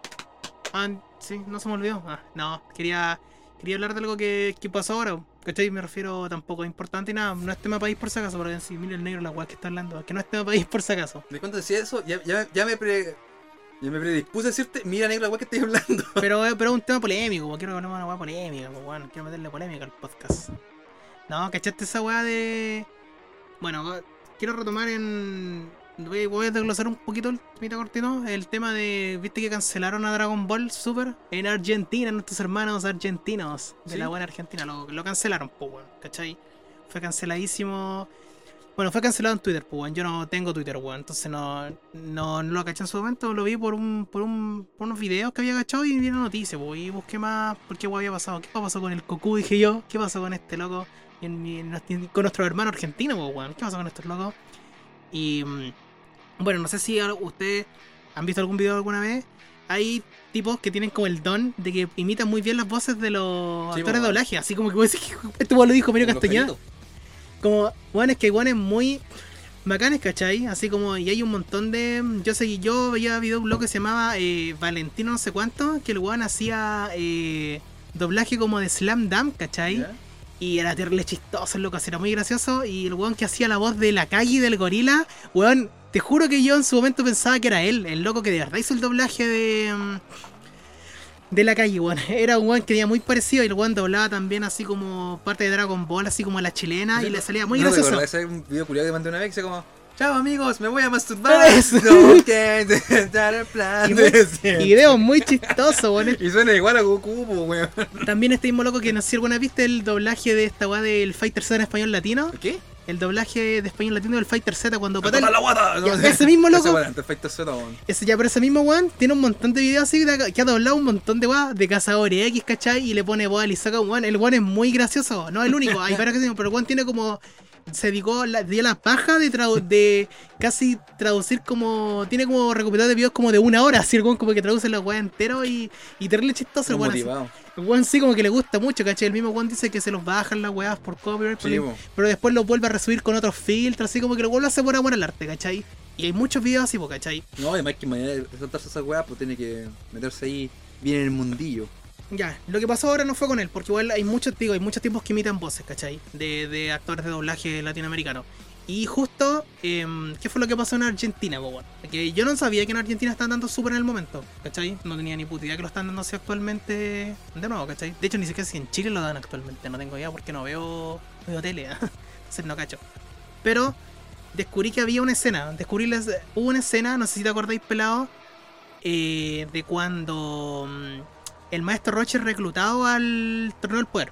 B: Ah, sí, no se me olvidó. Ah, no, quería, quería hablar de algo que, que pasó ahora. ¿Cachai? Me refiero tampoco es importante y nada. No es tema país por si acaso, porque si mira el negro la weá que está hablando. Que no es tema país por si acaso.
A: De cuando decía eso, ya, ya, ya me pre. Ya me predispuse a decirte, mira negro la weá que estoy hablando.
B: Pero, pero es un tema polémico, po, quiero hablemos de una weá polémica, pues bueno, quiero meterle polémica al podcast. No, ¿cachaste esa weá de. Bueno, quiero retomar en. Voy, a desglosar un poquito el temita cortito. El tema de. ¿Viste que cancelaron a Dragon Ball Super? En Argentina, nuestros hermanos argentinos. De
A: Sí.
B: la buena Argentina. Lo, lo cancelaron, pues weón, ¿cachai? Fue canceladísimo. Bueno, fue cancelado en Twitter, pues weón. Yo no tengo Twitter, weón. Entonces no, no, no lo caché en su momento. Lo vi por un, por un, por unos videos que había cachado y vi la noticia, pues. Y busqué más por qué weón había pasado. ¿Qué pasó con el Goku? Dije yo. ¿Qué pasó con este loco? En en con nuestro hermano argentino, pues weón. ¿Qué pasó con estos locos? Y mm, bueno, no sé si ustedes han visto algún video alguna vez. Hay tipos que tienen como el don de que imitan muy bien las voces de los
A: Sí,
B: actores de
A: po.
B: doblaje. Así como que vos decís, este weón lo dijo Mario Castañeda como guanes que guanes muy bacanes, ¿cachai? Así como, y hay un montón de. Yo sé, yo veía video un blog que se llamaba eh, Valentino no sé cuánto, que el weón hacía eh, doblaje como de Slam Dunk, ¿cachai? Y era terrible chistoso, loco, así, era muy gracioso. Y el weón que hacía la voz de la calle del gorila, weón, te juro que yo en su momento pensaba que era él, el loco que de verdad hizo el doblaje de. mm, De la calle, weón. Era un weón que tenía muy parecido y el weón doblaba también así como parte de Dragon Ball, así como a la chilena, y le salía muy
A: ¿No
B: gracioso.
A: de ese video culiado que mandé una vez que como Chao amigos, me voy a masturbar. No quiero dar el plan
B: Y muy- video muy chistoso, weón.
A: Y suena igual a Goku, weón.
B: También este mismo loco que no sé si alguna viste el doblaje de esta weá del Fighter Z en español latino.
A: ¿Qué?
B: El doblaje de español latino del Fighter Z cuando
A: ¡Toma
B: patea.
A: la guata!
B: Ya, ese mismo loco-
A: Ese Z.
B: Ese ya, pero ese mismo weón tiene un montón de videos así de- que ha doblado un montón de weas de cazadores X, ¿cachai? Y le pone voz a Lisaca, weón. El weón es muy gracioso, no el único, hay varios que sí, pero el weón tiene como. Se dedicó, la, dio la paja de, tradu- de casi traducir como. Tiene como recopilado de videos como de una hora, así el weón como que traduce la wea entero y, y terrible chistoso el weón. Weón sí como que le gusta mucho, ¿cachai? El mismo weón dice que se los bajan las weas por copyright,
A: Sí,
B: pero- después los vuelve a resubir con otros filtros, así como que lo vuelve a hacer por amor al arte, ¿cachai? Y hay muchos videos así, ¿cachai?
A: No, además que manera de saltarse esa weá, pues tiene que meterse ahí bien en el mundillo.
B: Ya, lo que pasó ahora no fue con él, porque igual hay muchos, digo, hay muchos tipos que imitan voces, ¿cachai? De, de actores de doblaje latinoamericano. Y justo, em, ¿qué fue lo que pasó en Argentina, weón? Que yo no sabía que en Argentina están dando súper en el momento, ¿cachai? No tenía ni puta idea que lo están dando así actualmente de nuevo, ¿cachai? De hecho, ni siquiera si en Chile lo dan actualmente, no tengo idea porque no veo, no veo tele, ¿ah? entonces no cacho. Pero descubrí que había una escena, descubrí las, hubo una escena, no sé si te acordáis, pelado, eh, de cuando mm, el maestro Roche reclutado al torneo del poder,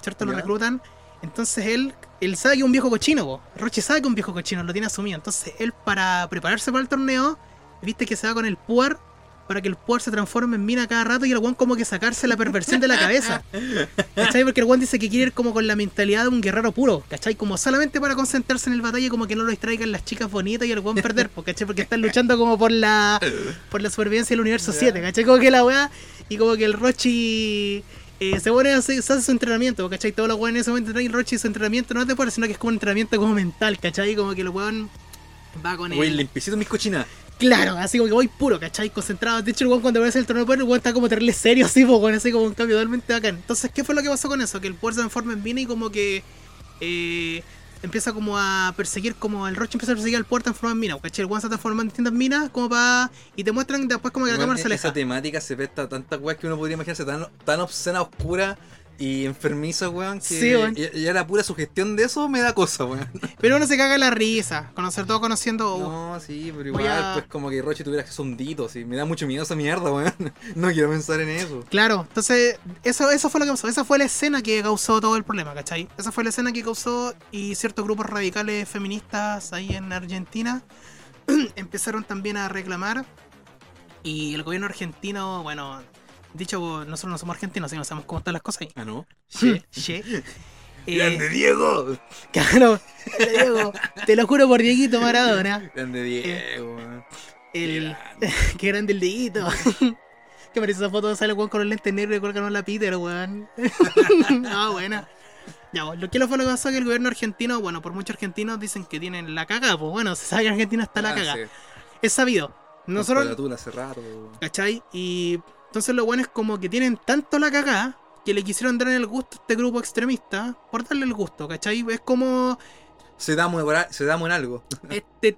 B: ¿cierto? Lo reclutan. Entonces él, él sabe que es un viejo cochino, po. Roche sabe que es un viejo cochino, lo tiene asumido. Entonces él, para prepararse para el torneo, viste que se va con el puer para que el puer se transforme en mina cada rato y el guan como que sacarse la perversión de la cabeza. ¿Cachai? Porque el guan dice que quiere ir como con la mentalidad de un guerrero puro, ¿cachai? Como solamente para concentrarse en el batalla y como que no lo distraigan las chicas bonitas y el guan perder, ¿cachai? Porque están luchando como por la por la supervivencia del universo
A: Ya.
B: 7, ¿cachai? Como que la weá y como que el Rochi eh, se pone a hacer, se hace su entrenamiento, ¿cachai? Todos los weones en ese momento traen Rochi su entrenamiento no es de fuerza, sino que es como un entrenamiento como mental, ¿cachai? Como que el weón va con
A: Güey,
B: él.
A: limpiecito mis cochinas.
B: Claro, así como que voy puro, ¿cachai? Concentrado. De hecho, el weón cuando aparece el torneo de poder, el weón está como terrible serio, así, pues, así como un cambio totalmente bacán. Entonces, ¿qué fue lo que pasó con eso? Que el poder se transforma en y como que eh, empieza como a perseguir, como el Roche empieza a perseguir al poder transformado en mina, ¿cachai? El weón se transforma en distintas minas, como para. Y te muestran después como que la
A: Weón,
B: cámara se
A: esa
B: aleja.
A: temática se presta a tantas weas que uno podría imaginarse tan, tan obscena, oscura y enfermiza, weón. Que
B: Sí, weón.
A: Ya, ya la pura sugestión de eso me da cosa, weón.
B: Pero uno se caga la risa, conocer todo conociendo.
A: No, sí, pero igual,
B: a-
A: pues como que Roche tuviera que ser un dito, sí. Me da mucho miedo esa mierda, weón. No quiero pensar en eso.
B: Claro, entonces eso, eso fue lo que pasó, esa fue la escena que causó todo el problema, ¿cachai? Esa fue la escena que causó y ciertos grupos radicales feministas ahí en Argentina empezaron también a reclamar y el gobierno argentino, bueno, dicho, nosotros no somos argentinos, sino sabemos cómo están las cosas ahí.
A: Ah, no.
B: Che, che. Eh,
A: ¡Grande Diego!
B: claro, te, digo, te lo juro por Dieguito Maradona.
A: ¡Grande Diego, weón!
B: El, qué grande el dedito. Que parece esa foto sale el weón con los lentes negros y colgaron la Peter, weón. ah, buena. Ya, bueno, lo que fue lo que pasó que el gobierno argentino, bueno, por muchos argentinos dicen que tienen la caga, pues bueno, se sabe que Argentina está la
A: Ah,
B: caga.
A: sí.
B: Es sabido.
A: Nosotros... Hace rato.
B: ¿cachai? Y entonces lo bueno es como que tienen tanto la cagada que le quisieron dar el gusto a este grupo extremista por darle el gusto, ¿cachai? Es como
A: Se damos, se damos en algo.
B: este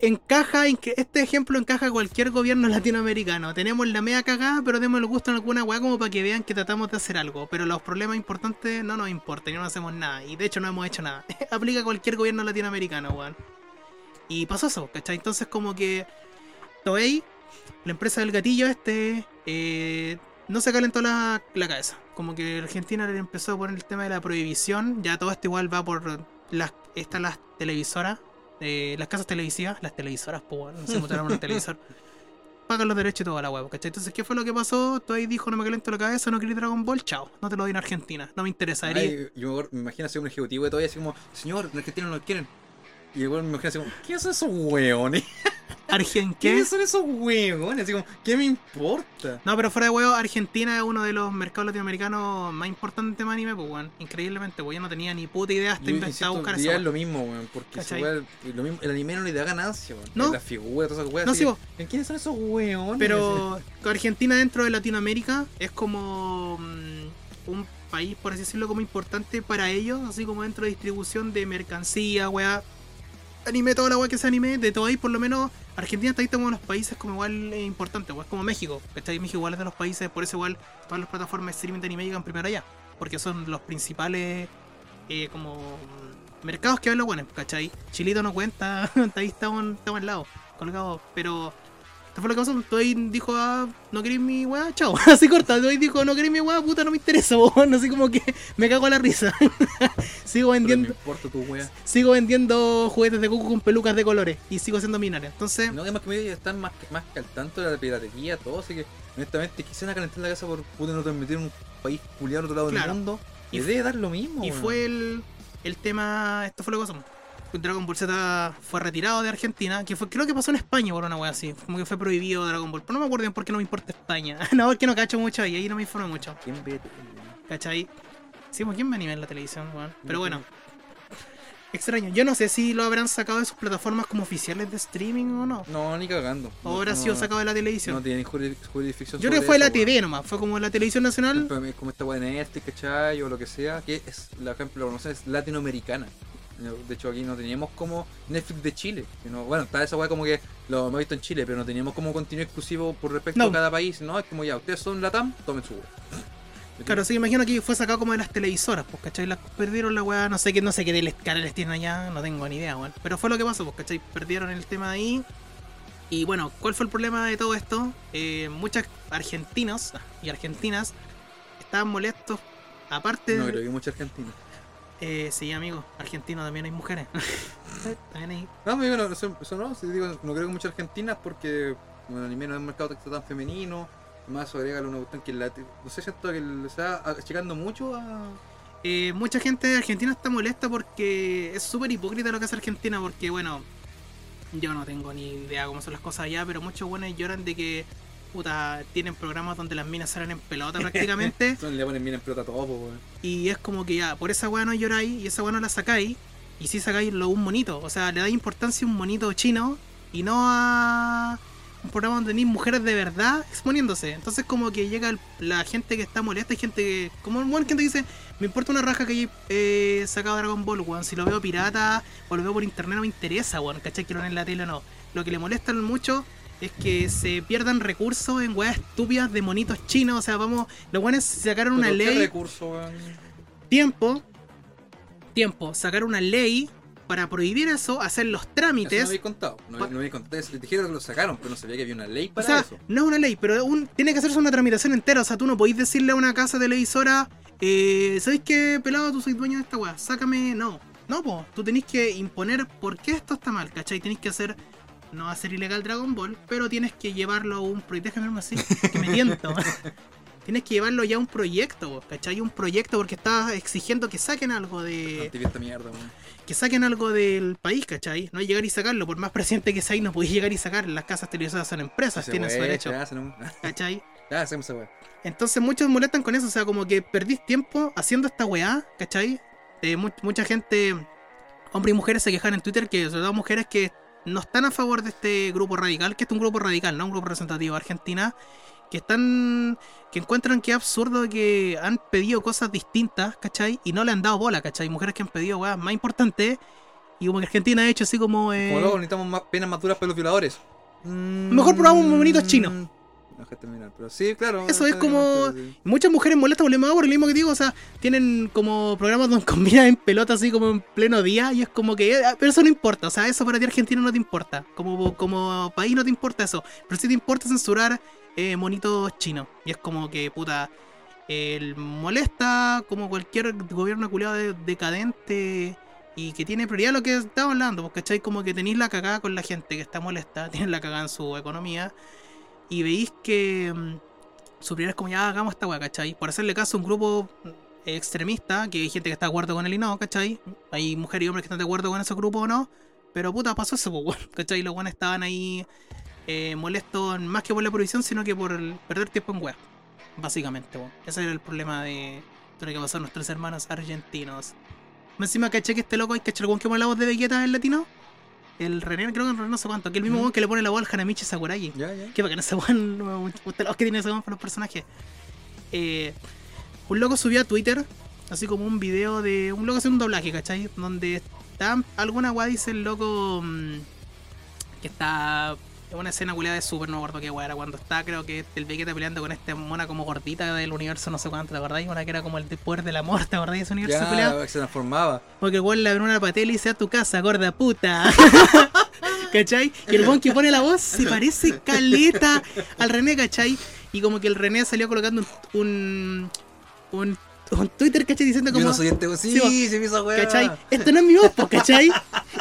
B: encaja este ejemplo encaja a cualquier gobierno latinoamericano. Tenemos la media cagada, pero demos el gusto en alguna weá como para que vean que tratamos de hacer algo. Pero los problemas importantes no nos importan y no hacemos nada. Y de hecho no hemos hecho nada. Aplica a cualquier gobierno latinoamericano, weón. Y pasó eso, ¿cachai? Entonces como que Toei, la empresa del gatillo este, eh, no se calentó la, la cabeza. Como que Argentina le empezó a poner el tema de la prohibición. Ya todo esto igual va por las, están las televisoras eh, las casas televisivas, las televisoras, pues no cómo tenemos un televisor, pagan los derechos y toda la huevo, ¿cachai? Entonces, ¿qué fue lo que pasó? Tú ahí dijo, no me caliento la cabeza, no quería Dragon Ball, chao, no te lo doy en Argentina, no me interesa. eres-
A: Ay, yo me- me imagino ser un ejecutivo de todavía así como, señor, en Argentina no lo quieren. Y igual me imagino así como, ¿qué son esos hueones?
B: ¿Argen
A: ¿Qué
B: qué?
A: son esos hueones? Así como, ¿qué me importa?
B: No, pero fuera de huevo, Argentina es uno de los mercados latinoamericanos más importantes en tema anime, pues weón. Increíblemente, pues yo no tenía ni puta idea hasta
A: insisto,
B: buscar eso.
A: es lo mismo, weón, porque esa
B: ¿Cachai?
A: weá, lo mismo, el anime no le da ganancia, weón.
B: No.
A: La figura, todas esas weas.
B: No, sí, vos.
A: ¿Quiénes son esos hueones?
B: Pero Argentina dentro de Latinoamérica es como mm, un país, por así decirlo, como importante para ellos, así como dentro de distribución de mercancía, weá. Anime, toda la weá que se anime, de todo ahí, por lo menos, Argentina está ahí como los países como igual eh, es como México, ¿cachai? México igual es de los países, por eso igual todas las plataformas de streaming de anime llegan primero allá, porque son los principales, eh, como, mercados que ven los buenos, ¿cachai? Chilito no cuenta, ahí estamos, estamos al lado, colgados, pero esto fue lo que pasó, Toei dijo, ah, no queréis mi weá, chao, así corta, Toei dijo, no queréis mi weá, puta, no me interesa, weón, así como que me cago a la risa. sigo vendiendo,
A: importa tu wea.
B: sigo vendiendo juguetes de Goku con pelucas de colores y sigo siendo millonario, entonces...
A: No, además que medio están más, que- más que al tanto de la piratería, todo, así que honestamente quisieran calentar la casa por puta no transmitir en un país culiado al otro lado
B: Claro.
A: del mundo.
B: Y
A: debe dar lo mismo.
B: Y fue el, el tema. Esto fue lo que pasó. Dragon Ball Z fue retirado de Argentina, que fue, creo que pasó en España por una wea así. Como que fue prohibido Dragon Ball. Pero no me acuerdo bien por qué no me importa España. no, porque no cacho mucho ahí, ahí no me informé mucho.
A: ¿Quién ve?
B: ¿Cachai? Sí, pues, ¿quién ve anime en la televisión, weón? Pero bueno. Extraño. Yo no sé si lo habrán sacado de sus plataformas como oficiales de streaming o no.
A: No, ni cagando.
B: O habrá
A: No,
B: sido sacado de la televisión.
A: No tiene juris- jurisdicción.
B: Yo creo que fue la
A: eso.
B: TV nomás. Fue como la televisión nacional.
A: Como esta weá de Netflix, ¿cachai? O lo que sea, que es, por ejemplo, no sé, es latinoamericana. De hecho, aquí no teníamos como Netflix de Chile. no- bueno, está esa weá como que lo hemos visto en Chile, pero no teníamos como contenido exclusivo por respecto
B: No.
A: a cada país. No, es como ya, ustedes son Latam, tomen su weá.
B: Claro, sí, imagino que fue sacado como de las televisoras, pues, ¿cachai? Las perdieron la weá, no sé qué, no sé qué de canales tienen allá, no tengo ni idea, weón. Pero fue lo que pasó, pues, ¿cachai? Perdieron el tema ahí. Y bueno, ¿cuál fue el problema de todo esto? Eh, muchos argentinos y argentinas estaban molestos. Aparte
A: No
B: de.
A: creo que mucha Argentina.
B: Eh, sí, amigo, argentino también hay mujeres. también hay.
A: No, amigo, no, eso, eso no, si digo, no creo que muchas argentinas porque bueno, el anime no es un mercado tan- tan femenino. Además, agrega una cuestión que la, no sé, siento que le está achicando mucho a.
B: Eh, mucha gente de Argentina está molesta porque es súper hipócrita lo que hace Argentina, porque bueno, yo no tengo ni idea cómo son las cosas allá, pero muchos buenos lloran de que puta, tienen programas donde las minas salen en pelota prácticamente,
A: Le ponen bien en pelota a todo, po,
B: y es como que ya, por esa weá no lloráis y esa weá no la sacáis, y si sacáis lo un monito, o sea, le dais importancia a un monito chino y no a un programa donde tenéis mujeres de verdad exponiéndose. Entonces como que llega el- la gente que está molesta, hay gente que, como bueno, gente que dice, me importa una raja que haya eh, sacado Dragon Ball, weón, si lo veo pirata o lo veo por internet no me interesa, weón, ¿cachai? Que lo en la tele o no. Lo que le molestan mucho es que se pierdan recursos en weas estúpidas de monitos chinos, o sea, vamos, los weones sacaron una
A: Pero, ¿qué
B: ley
A: recurso,
B: tiempo, tiempo, sacar una ley para prohibir eso, hacer los
A: Eso no
B: trámites.
A: había contado. No,
B: Pa-
A: no había contado. Les dijeron que lo sacaron, pero no sabía que había una ley
B: O
A: para
B: sea,
A: eso.
B: no es una ley, pero un- tiene que hacerse una tramitación entera. O sea, tú no podéis decirle a una casa televisora, eh, ¿sabéis qué, pelado, tú soy dueño de esta weá? Sácame. No, no, po. Tú tenés que imponer por qué esto está mal, ¿cachai? Tenés que hacer. No va a ser ilegal Dragon Ball, pero tienes que llevarlo a un proyecto. Déjame verme así, que me tiento. tienes que llevarlo ya a un proyecto, ¿cachai? Un proyecto porque estás exigiendo que saquen algo de.
A: Mierda,
B: que saquen algo del país, ¿cachai? No llegar y sacarlo, por más presidente que seáis, no podéis llegar y sacar. Las casas televisoras son empresas,
A: Ese
B: tienen su derecho,
A: Ya, hacen-
B: ¿cachai?
A: ya hacemos esa weá.
B: Entonces muchos molestan con eso, o sea, como que perdís tiempo haciendo esta weá, ¿cachai? Eh, mu- mucha gente, hombres y mujeres, se quejan en Twitter que, sobre todo mujeres que no están a favor de este grupo radical, que este es un grupo radical, no un grupo representativo de Argentina, que están, que encuentran que es absurdo que han pedido cosas distintas, ¿cachai? Y no le han dado bola, ¿cachai? Mujeres que han pedido weas más importantes, y como que Argentina ha hecho así como... eh,
A: Como luego necesitamos más penas más duras para los violadores. Mm,
B: Mejor probamos un monito chino.
A: No, déjate terminar, pero sí, claro.
B: Eso es como-
A: sí.
B: Muchas mujeres molestan por mismo, por lo mismo que digo, o sea, tienen como programas donde combinan en pelota así como en pleno día y es como que, eh, pero eso no importa, o sea, eso para ti Argentina no te importa, como, como país no te importa eso, pero sí te importa censurar eh, monitos chinos y es como que, puta, el molesta como cualquier gobierno culiado de- decadente y que tiene prioridad lo que estaba hablando, porque ¿cachai? Como que tenéis la cagada con la gente que está molesta, tienen la cagada en su economía y veis que mm, su prioridad es como ya hagamos esta weá, ¿cachai? Por hacerle caso a un grupo extremista, que hay gente que está de acuerdo con él y no, ¿cachai? Hay mujeres y hombres que están de acuerdo con ese grupo o no, pero puta, pasó eso, pues, weón, ¿cachai? Los buenos estaban ahí eh, molestos más que por la prohibición, sino que por perder tiempo en weá, básicamente, weón. Ese era el problema de de lo que pasó nuestros hermanos argentinos. Encima caché que este loco, hay el weón que pone la voz de Vegeta en latino. El René, creo que no sé cuánto, que el mismo que le pone la voz al Hanamichi Sakuragi.
A: Ya, ya.
B: Qué bacán ese weón. Gusta la voz que tiene ese weón para los personajes. Eh, un loco subió a Twitter, así como un video de un loco haciendo un doblaje, ¿cachai? Donde está alguna weá, dice el loco mm, que está una escena culiada de Super, no me acuerdo qué weá era, cuando está, creo que el Vegeta peleando con esta mona como gordita del universo, no sé cuánto, ¿te acordáis? Una que era como el de poder del amor, ¿te acordáis de ese universo?
A: Ya, se transformaba.
B: Porque el weón le abre una patela y dice a tu casa, gorda puta. ¿Cachai? Y el weón que pone la voz se parece caleta al René, ¿cachai? Y como que el René salió colocando un. un, un Twitter, ¿cachai? Diciendo
A: Yo
B: como.
A: no soy este Sí,
B: Sí,
A: sí, me hizo weá.
B: ¿Cachai? Esto no es mi voz, pues, ¿cachai?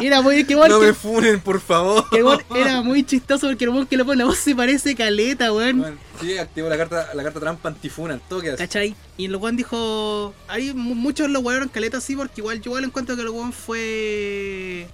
B: Era muy. Que
A: No
B: que-
A: me funen, por favor.
B: que era muy chistoso porque el weón que le pone la voz se parece caleta, weón.
A: Bueno, sí, activó la carta, la carta trampa antifuna así.
B: ¿Cachai? Y el weón dijo. Mu- muchos lo wearon caleta así porque igual yo igual encuentro que el weón fue.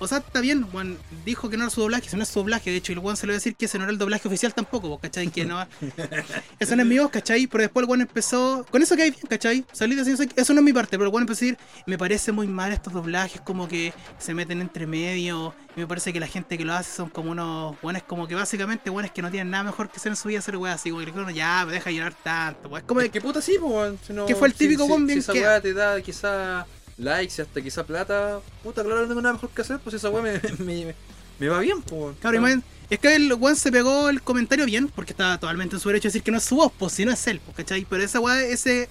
B: O sea, está bien, weón. Dijo que no era su doblaje, ese no es su doblaje. De hecho, y el weón se lo iba a decir que ese no era el doblaje oficial tampoco, pues, ¿cachai? Que no. Eso no es mi voz, ¿cachai? Pero después el weón empezó. Con eso que hay bien, ¿cachai? Salí diciendo eso no es mi parte, pero el weón empezó a decir. Me parece muy mal estos doblajes, como que se meten entre medio. Y me parece que la gente que lo hace son como unos weones, como que básicamente weones que no tienen nada mejor que hacer en su vida hacer weas así. Como que bueno, ya, me deja llorar tanto, pues. Es como
A: Es que puta sí, pues. Si no-
B: Que fue el
A: si-
B: típico
A: si-
B: weón
A: si
B: bien
A: esa
B: que-
A: te da quizá likes y hasta quizá plata, puta, claro, no tengo nada mejor que hacer, pues esa weá me, me, me- me va bien, pues.
B: Claro, es que el weón se pegó el comentario bien, porque estaba totalmente en su derecho de decir que no es su voz, pues si no es él, pues, ¿cachai? Pero esa weá, ese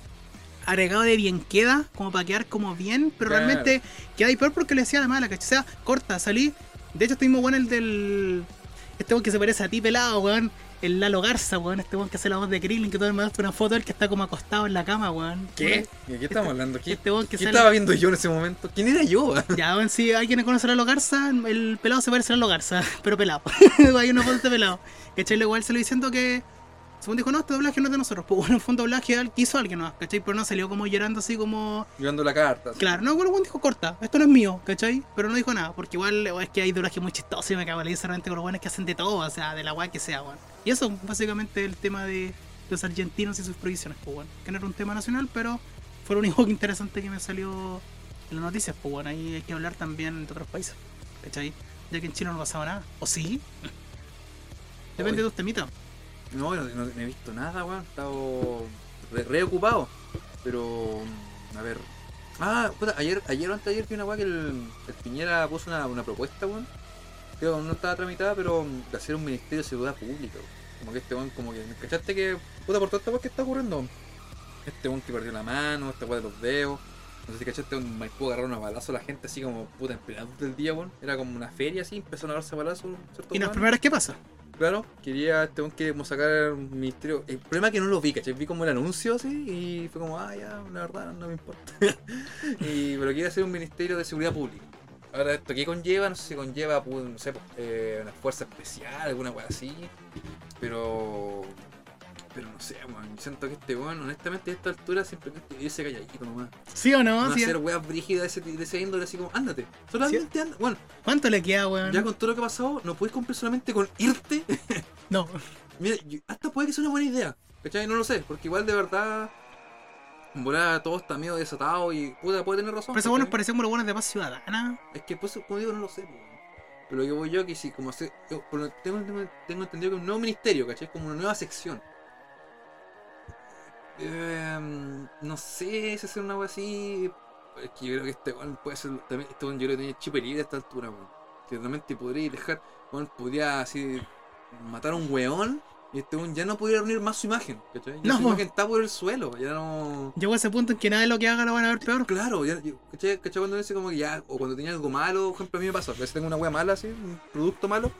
B: agregado de bien queda, como para quedar como bien, pero
A: Claro.
B: realmente queda ahí peor porque le decía la mala, ¿cachai? O sea, corta, salí. De hecho, este mismo weón, el del. Este weón que se parece a ti pelado, weón. El Lalo Garza, weón. Este weón que hace la voz de Krillin, que todo me mandaste una foto de él que está como acostado en la cama, weón.
A: ¿Qué? ¿De qué estamos hablando? ¿Qué,
B: Este weón que
A: qué
B: sale.
A: estaba viendo yo en ese momento? ¿Quién era yo?
B: Ya, bueno, si alguien conoce a Lalo Garza, el pelado se parece a Lalo Garza, pero pelado. Hay una foto de pelado. ¿Cachai? Igual se lo diciendo que. Según dijo, no, este doblaje no es de nosotros. Pues bueno, fue un doblaje que hizo alguien más, ¿cachai? Pero no salió como llorando así como.
A: Llevando la carta. así.
B: Claro, no, bueno, bueno, dijo corta, esto no es mío, ¿cachai? Pero no dijo nada, porque igual es que hay doblajes muy chistosos y me cago en la con los buenos que hacen de todo, o sea, de la weá que sea, weón. Y eso, básicamente, el tema de los argentinos y sus provisiones, pues bueno. Que no era un tema nacional, pero fue lo único que interesante que me salió en las noticias, pues bueno, ahí hay que hablar también de otros países, ¿cachai? Ya que en Chile no pasaba nada, ¿o sí? Depende de tus temitas.
A: No, no, no- no he visto nada, weón. He estado re, re ocupado. Pero, a ver. Ah, puta, ayer, ayer o antes de ayer vi una weá que el, el Piñera puso una, una propuesta, weón. Creo no estaba tramitada, pero de hacer un ministerio de seguridad pública, weón. Como que este weón, como que, ¿cachaste que, puta, por toda esta weá que está ocurriendo? Este weón que perdió la mano, esta weá de los dedos. No sé si cachaste, un Maipú agarraron a balazo a la gente así como, puta, en plena del día, weón. Era como una feria así, empezaron a darse balazos, ¿cierto?
B: Y las
A: weón?
B: primeras, ¿qué pasa?
A: Claro, quería este weón que como sacar un ministerio. El problema es que no lo vi, ¿cachai? Vi como el anuncio así y fue como, ah, ya, la verdad, no me importa. y, pero quiere hacer un ministerio de seguridad pública. Ahora, ¿esto qué conlleva? No sé si conlleva, pues, no sé, pues, eh, una fuerza especial, alguna weá así. Pero. Pero no sé, weón. Siento que este weón, honestamente, a esta altura simplemente irse calladito nomás.
B: ¿Sí o no?
A: No
B: Sí.
A: hacer weas brígidas de ese, de ese índole, así como, ándate. Solamente anda. Bueno,
B: ¿Cuánto le queda, weón?
A: ya con todo lo que ha pasado, no puedes cumplir solamente con irte
B: No.
A: Mira, hasta puede que sea una buena idea. ¿Cachai? No lo sé, porque igual de verdad. Volada todo está medio desatado y puta, puede tener razón.
B: Pero esos buenos parecían como los buenos de paz ciudadana.
A: Es que pues, como digo, no lo sé. po. Pero lo que voy yo que sí, como hace, yo, por lo- tengo, tengo- tengo entendido que es un nuevo ministerio, ¿cachai? Como una nueva sección. Em, no sé si hacer una wea así. Es que yo creo que este weón puede ser. También, este weón yo creo que tiene chip a esta altura, weón. Que realmente podría dejar. Weón, podría así. matar a un weón. Y este ya no podría reunir más su imagen, ¿cachai? Ya
B: No,
A: su
B: po.
A: imagen está por el suelo, ya no.
B: Llegó a ese punto en que nada de lo que haga lo van a ver peor.
A: Claro, ya, ¿cachai? ¿cachai? Cuando dice como que ya, o cuando tenía algo malo, por ejemplo, a mí me pasa, a veces tengo una wea mala así, un producto malo,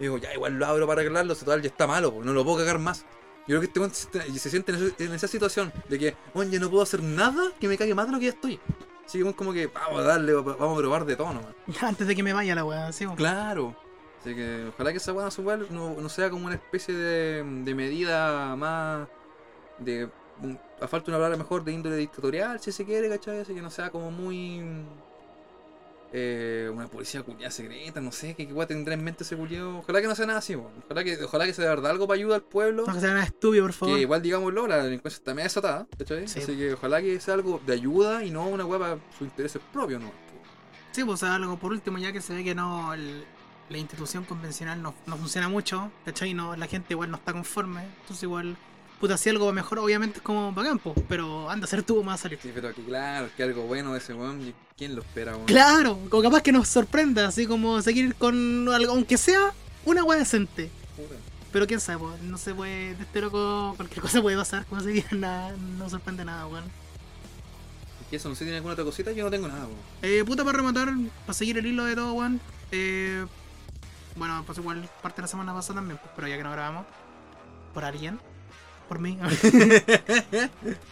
A: y digo, ya, igual lo abro para arreglarlo, total ya está malo, no lo puedo cagar más. Yo creo que este weón se, se siente en, esa situación de que, bueno, ya no puedo hacer nada que me cague más de lo que ya estoy. Así que como que, vamos a darle, vamos a probar de todo nomás.
B: Antes de que me vaya la weá, así. weón.
A: Claro. Así que ojalá que esa weá no, no, no sea como una especie de, de medida más de a falta de una palabra mejor de índole dictatorial, si se quiere, ¿cachai? Así que no sea como muy eh, una policía culiada secreta, no sé, qué weá tendrá en mente ese culiado. Ojalá que no sea nada así, weón. Ojalá que, ojalá que sea de verdad algo para ayudar al pueblo.
B: No que sea nada estúpido, por favor.
A: Que igual digámoslo, la delincuencia está medio desatada, ¿cachai?
B: Sí.
A: Así que ojalá que sea algo de ayuda y no una weá para sus intereses propios, ¿no?
B: Sí, pues o sea, algo por último, ya que se ve que no el- la institución convencional no, no funciona mucho, ¿cachai? No, la gente igual no está conforme. Entonces igual, puta, si algo va mejor, obviamente es como bacán, po, pero anda a ser tú más a salir.
A: Sí, pero que claro, que algo bueno de ese weón, ¿quién lo espera, weón?
B: Claro, como capaz que nos sorprenda, así como seguir con algo, aunque sea una weá decente. Pero quién sabe, po, no se puede, de este loco cualquier cosa puede pasar, como se diga, nada, no sorprende nada, weón.
A: Es que eso, no sé si tiene alguna otra cosita, yo no tengo nada, weón.
B: Eh, puta para rematar, para seguir el hilo de todo, weón. Eh, bueno, pues igual parte de la semana pasada también, pero ya que no grabamos. Por alguien. Por mí.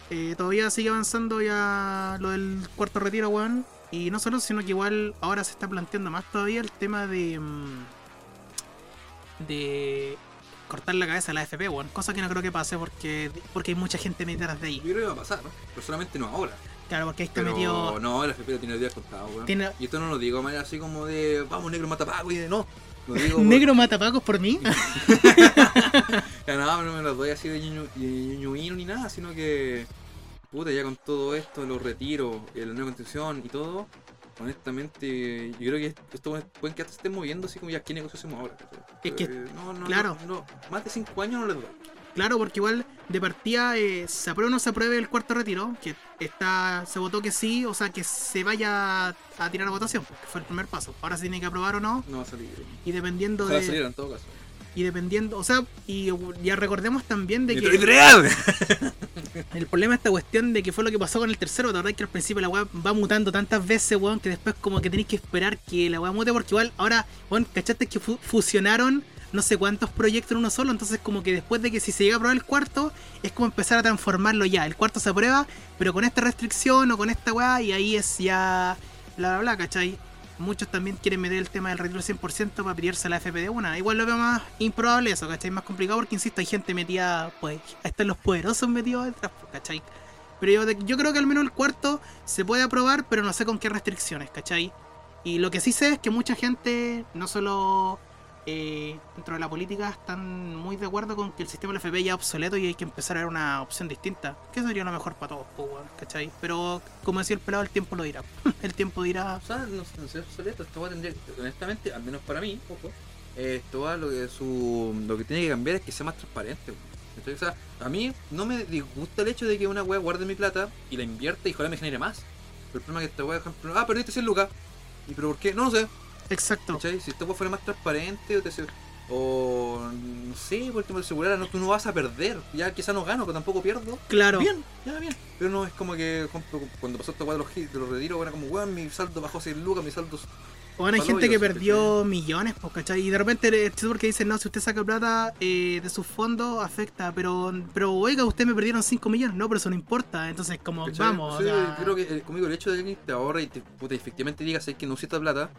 B: Eh, todavía sigue avanzando ya lo del cuarto retiro, weón. Y no solo, sino que igual ahora se está planteando más todavía el tema de. mm, de cortar la cabeza a la FP, weón. Cosa que no creo que pase porque, porque hay mucha gente detrás de ahí.
A: Yo creo que va a pasar, ¿no? Pero solamente no ahora.
B: Claro, porque ahí está
A: Pero
B: metido.
A: no, el FP lo tiene los días contados, weón.
B: Tiene-
A: Y esto no lo digo de manera así como de, vamos, negro, mata Paco, y de no. Lo digo por-
B: Negro matapacos por mí.
A: Ya nada, no me lo doy así de ñuñu- de ñuñuino ni nada, sino que. Puta, ya con todo esto, los retiros, eh, la nueva constitución y todo, honestamente, yo creo que esto pueden que hasta se estén moviendo así como ya qué negocio hacemos ahora.
B: Es que,
A: Eh, no, no,
B: claro.
A: no, no, más de 5 años no les doy.
B: Claro, porque igual de partida eh, se aprueba o no se apruebe el cuarto retiro, que está se votó que sí, o sea, que se vaya a tirar a votación, que fue el primer paso. Ahora se tiene que aprobar o no,
A: No va a salir.
B: y dependiendo
A: Ojalá
B: de...
A: saliera en todo caso.
B: Y dependiendo, o sea, y ya recordemos también de
A: ¡Mi
B: que el problema de esta cuestión de que fue lo que pasó con el tercero, la verdad es que al principio la weá va mutando tantas veces, weón, que después como que tenéis que esperar que la weá mute, porque igual ahora, weón, ¿cachaste que fu- fusionaron no sé cuántos proyectos en uno solo? Entonces como que después de que si se llega a aprobar el cuarto, es como empezar a transformarlo ya. El cuarto se aprueba, pero con esta restricción o con esta weá, y ahí es ya bla bla bla, ¿cachai? Muchos también quieren meter el tema del retiro 100% para pillarse la FP de una. Igual lo veo más improbable eso, ¿cachai? Más complicado porque, insisto, hay gente metida, pues, están los poderosos metidos detrás, pues, ¿cachai? Pero yo, yo creo que al menos el cuarto se puede aprobar, pero no sé con qué restricciones, ¿cachai? Y lo que sí sé es que mucha gente, no solo eh, dentro de la política, están muy de acuerdo con que el sistema FP ya es obsoleto y hay que empezar a ver una opción distinta. Que sería lo mejor para todos, pues. Pero como decía el pelado, el tiempo lo dirá. el tiempo dirá.
A: O sea, no, no obsoleto, esto va a tendría, honestamente, al menos para mí, ojo, eh, esto va lo que su lo que tiene que cambiar es que sea más transparente. O sea, a mí no me disgusta el hecho de que una wea guarde mi plata y la invierta y ojalá me genere más. Pero el problema es que esta wea, por ejemplo, ah, perdiste 100 lucas. ¿Y pero por qué? No lo sé.
B: Exacto.
A: ¿Cachai? Si esta fuera más transparente o te o no sé, por el de seguridad, no, tú no vas a perder. Ya quizás no gano, pero tampoco pierdo.
B: Claro.
A: Bien, ya bien. Pero no es como que, cuando pasó esta weá de los, retiros, era como, weón, mi saldo bajó 100 lucas, mi saldo.
B: Bueno, hay gente que perdió millones, pues, ¿cachai? Y de repente es porque dicen, no, si usted saca plata eh, de sus fondos, afecta. Pero, pero oiga, usted me perdieron 5 millones. No, pero eso no importa. Entonces, como,
A: ¿cachai?
B: vamos. o
A: Sí,
B: sea,
A: creo que eh, conmigo el hecho de que te ahorra y te, puta, efectivamente digas "Sabes que no usé esta plata,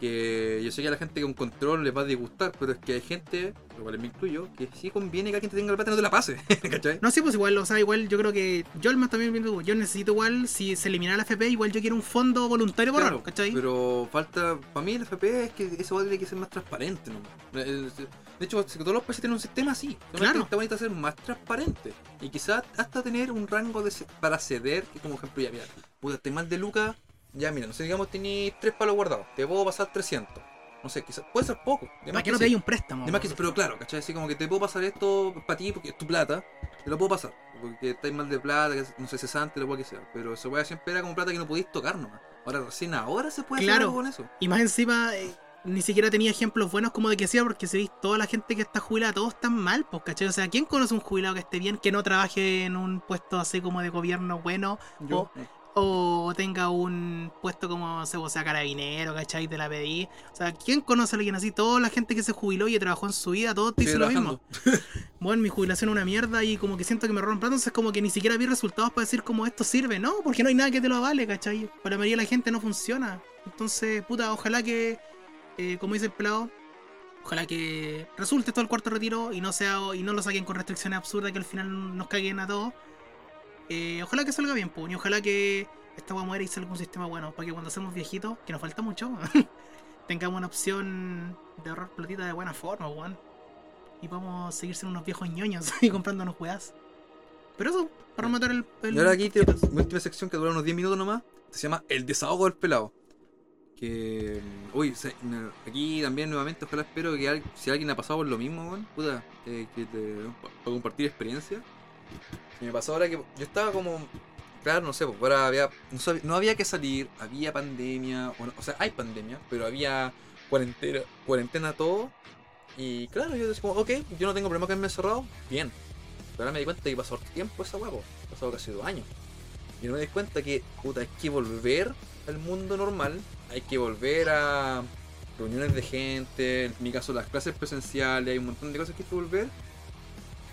A: que yo sé que a la gente con control les va a disgustar, pero es que hay gente, lo cual me incluyo, que sí conviene que alguien te tenga la plata y no te la pase, ¿cachai?
B: No, sí, pues igual, o sea, igual yo creo que yo al más también yo necesito igual, si se eliminara la FP, igual yo quiero un fondo voluntario por
A: Claro,
B: ¿cachai?
A: Pero falta, para mí el FP es que eso va a tener que ser más transparente. ¿no? El- De hecho, todos los países tienen un sistema así.
B: Claro.
A: Está bonito ser más transparente. Y quizás hasta tener un rango de para ceder, que como ejemplo, ya mira, puta, te mal de Lucas, ya mira, no sé, digamos, tenéis tres palos guardados, te puedo pasar 300. No sé, quizás puede ser poco. de más
B: Para que no te
A: sí.
B: un préstamo.
A: De más que pero claro, ¿cachai? Así como que te puedo pasar esto para ti porque es tu plata, te lo puedo pasar. Porque estáis mal de plata, que no sé, cesante, lo cual que sea. Pero eso weá siempre era como plata que no podéis tocar nomás. Ahora recién ahora se puede hacer
B: Claro.
A: algo con eso.
B: Y más encima, eh, ni siquiera tenía ejemplos buenos como de que hacía, porque si veis toda la gente que está jubilada, todos están mal, pues, ¿cachai? O sea, ¿quién conoce un jubilado que esté bien, que no trabaje en un puesto así como de gobierno bueno,
A: Yo,
B: o tenga un puesto como, no sé, o sea, carabinero, ¿cachai? Te la pedí. O sea, ¿quién conoce a alguien así? Toda la gente que se jubiló y trabajó en su vida, todos te dicen lo mismo. Bueno, mi jubilación es una mierda y como que siento que me roban plata, entonces como que ni siquiera vi resultados para decir como esto sirve, ¿no? Porque no hay nada que te lo avale, ¿cachai? Para la mayoría de la gente no funciona. Entonces, puta, ojalá que, eh, como dice el pelado, ojalá que resulte todo el cuarto retiro y no sea y no lo saquen con restricciones absurdas que al final nos caguen a todos. Eh, ojalá que salga bien, pues, y ojalá que esta weá muera y salga un sistema bueno, para que cuando seamos viejitos, que nos falta mucho, tengamos una opción de ahorrar platita de buena forma, weón. Y vamos a seguir siendo unos viejos ñoños y comprándonos weas. Pero eso, para matar el. el
A: Y ahora aquí te última sección que dura unos 10 minutos nomás. Se llama El desahogo del pelado. Que. Uy, se- me- aquí también nuevamente, ojalá espero que al- si alguien ha pasado por lo mismo, weón, puta, eh, que te. para compartir experiencia. Y me pasó ahora que yo estaba como. Claro, no sé, pues ahora había. No, sab- no había que salir, había pandemia. O, sea, hay pandemia, pero había cuarentena, cuarentena todo. Y claro, yo decía ok, yo no tengo problema con me encerrado, bien. Pero ahora me di cuenta que pasó tiempo esa huevo, pasado casi dos años. Y no me di cuenta que, puta, hay que volver al mundo normal, hay que volver a reuniones de gente, en mi caso las clases presenciales, hay un montón de cosas que hay que volver.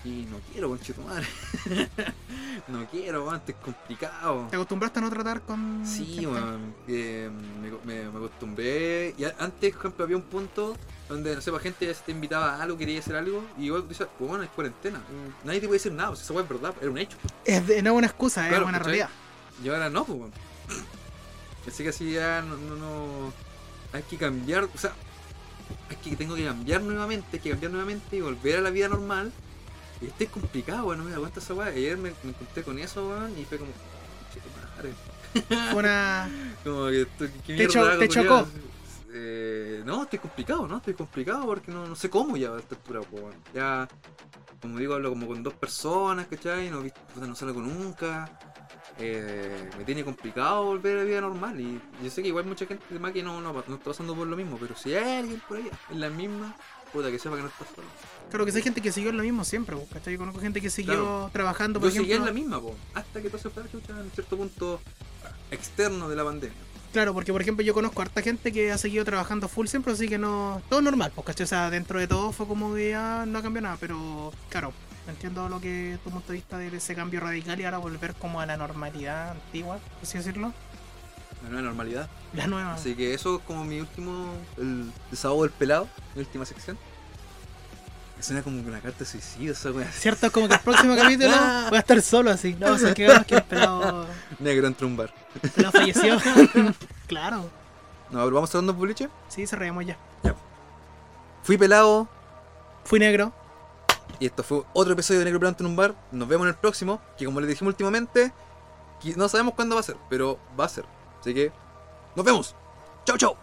A: Y no quiero, conchetumare. no quiero, weón, es complicado.
B: ¿Te acostumbraste a no tratar con.?
A: Sí, weón, eh, me, me- me acostumbré. Y antes, por ejemplo, había un punto donde, no sé, la gente te invitaba a algo, quería hacer algo, y igual decías, pues bueno, es cuarentena. Nadie te puede decir nada, pues esa weá es verdad, era un hecho.
B: Es de- no es una excusa,
A: Claro,
B: es una realidad.
A: Y ahora no, pues weón. Así que así ya no, no, no- Hay que cambiar, o sea, hay que tengo que cambiar nuevamente, hay que cambiar nuevamente y volver a la vida normal. Y este es complicado, weón, no me da cuenta esa weá. Ayer me, me encontré con eso, weón, y fue como, "Conche tu madre".
B: Una.
A: Como que ¿qué
B: Te cho- te chocó.
A: Eh, no, estoy complicado, ¿no? Estoy complicado porque no, no sé cómo ya a esta altura, po, weón. Ya, como digo, hablo como con dos personas, ¿cachai? No, puta, no salgo nunca. Eh, me tiene complicado volver a la vida normal. Y yo sé que igual mucha gente más que no, no, no está pasando por lo mismo, pero si hay alguien por ahí en la misma, puta que sepa que no está solo.
B: Claro que hay gente que siguió en lo mismo siempre, ¿cachai? Yo conozco gente que siguió
A: Claro.
B: trabajando, por
A: Yo seguía en
B: ejemplo.
A: la misma, hasta que chucha en cierto punto externo de la pandemia.
B: Claro, porque por ejemplo yo conozco a harta gente que ha seguido trabajando full siempre, así que no. Todo normal, pues, ¿cachai? O sea, dentro de todo fue como que ya no cambió nada, pero claro, entiendo lo que tu punto de vista de ese cambio radical y ahora volver como a la normalidad antigua, por así decirlo.
A: La nueva normalidad.
B: La nueva.
A: Así que eso es como mi último. El desahogo del pelado, mi última sección. Suena como una carta de suicidio esa wea.
B: Cierto, como que el próximo capítulo voy a estar solo así. No, o sea, que ganas que el pelado,
A: Negro entre un bar.
B: el pelado falleció. claro.
A: No, pero vamos cerrando boliche.
B: Sí, cerremos ya.
A: Fui pelado
B: Fui negro.
A: y esto fue otro episodio de Negro Pelado en un bar. Nos vemos en el próximo, que como les dijimos últimamente, no sabemos cuándo va a ser, pero va a ser. Así que nos vemos. Chau, chau.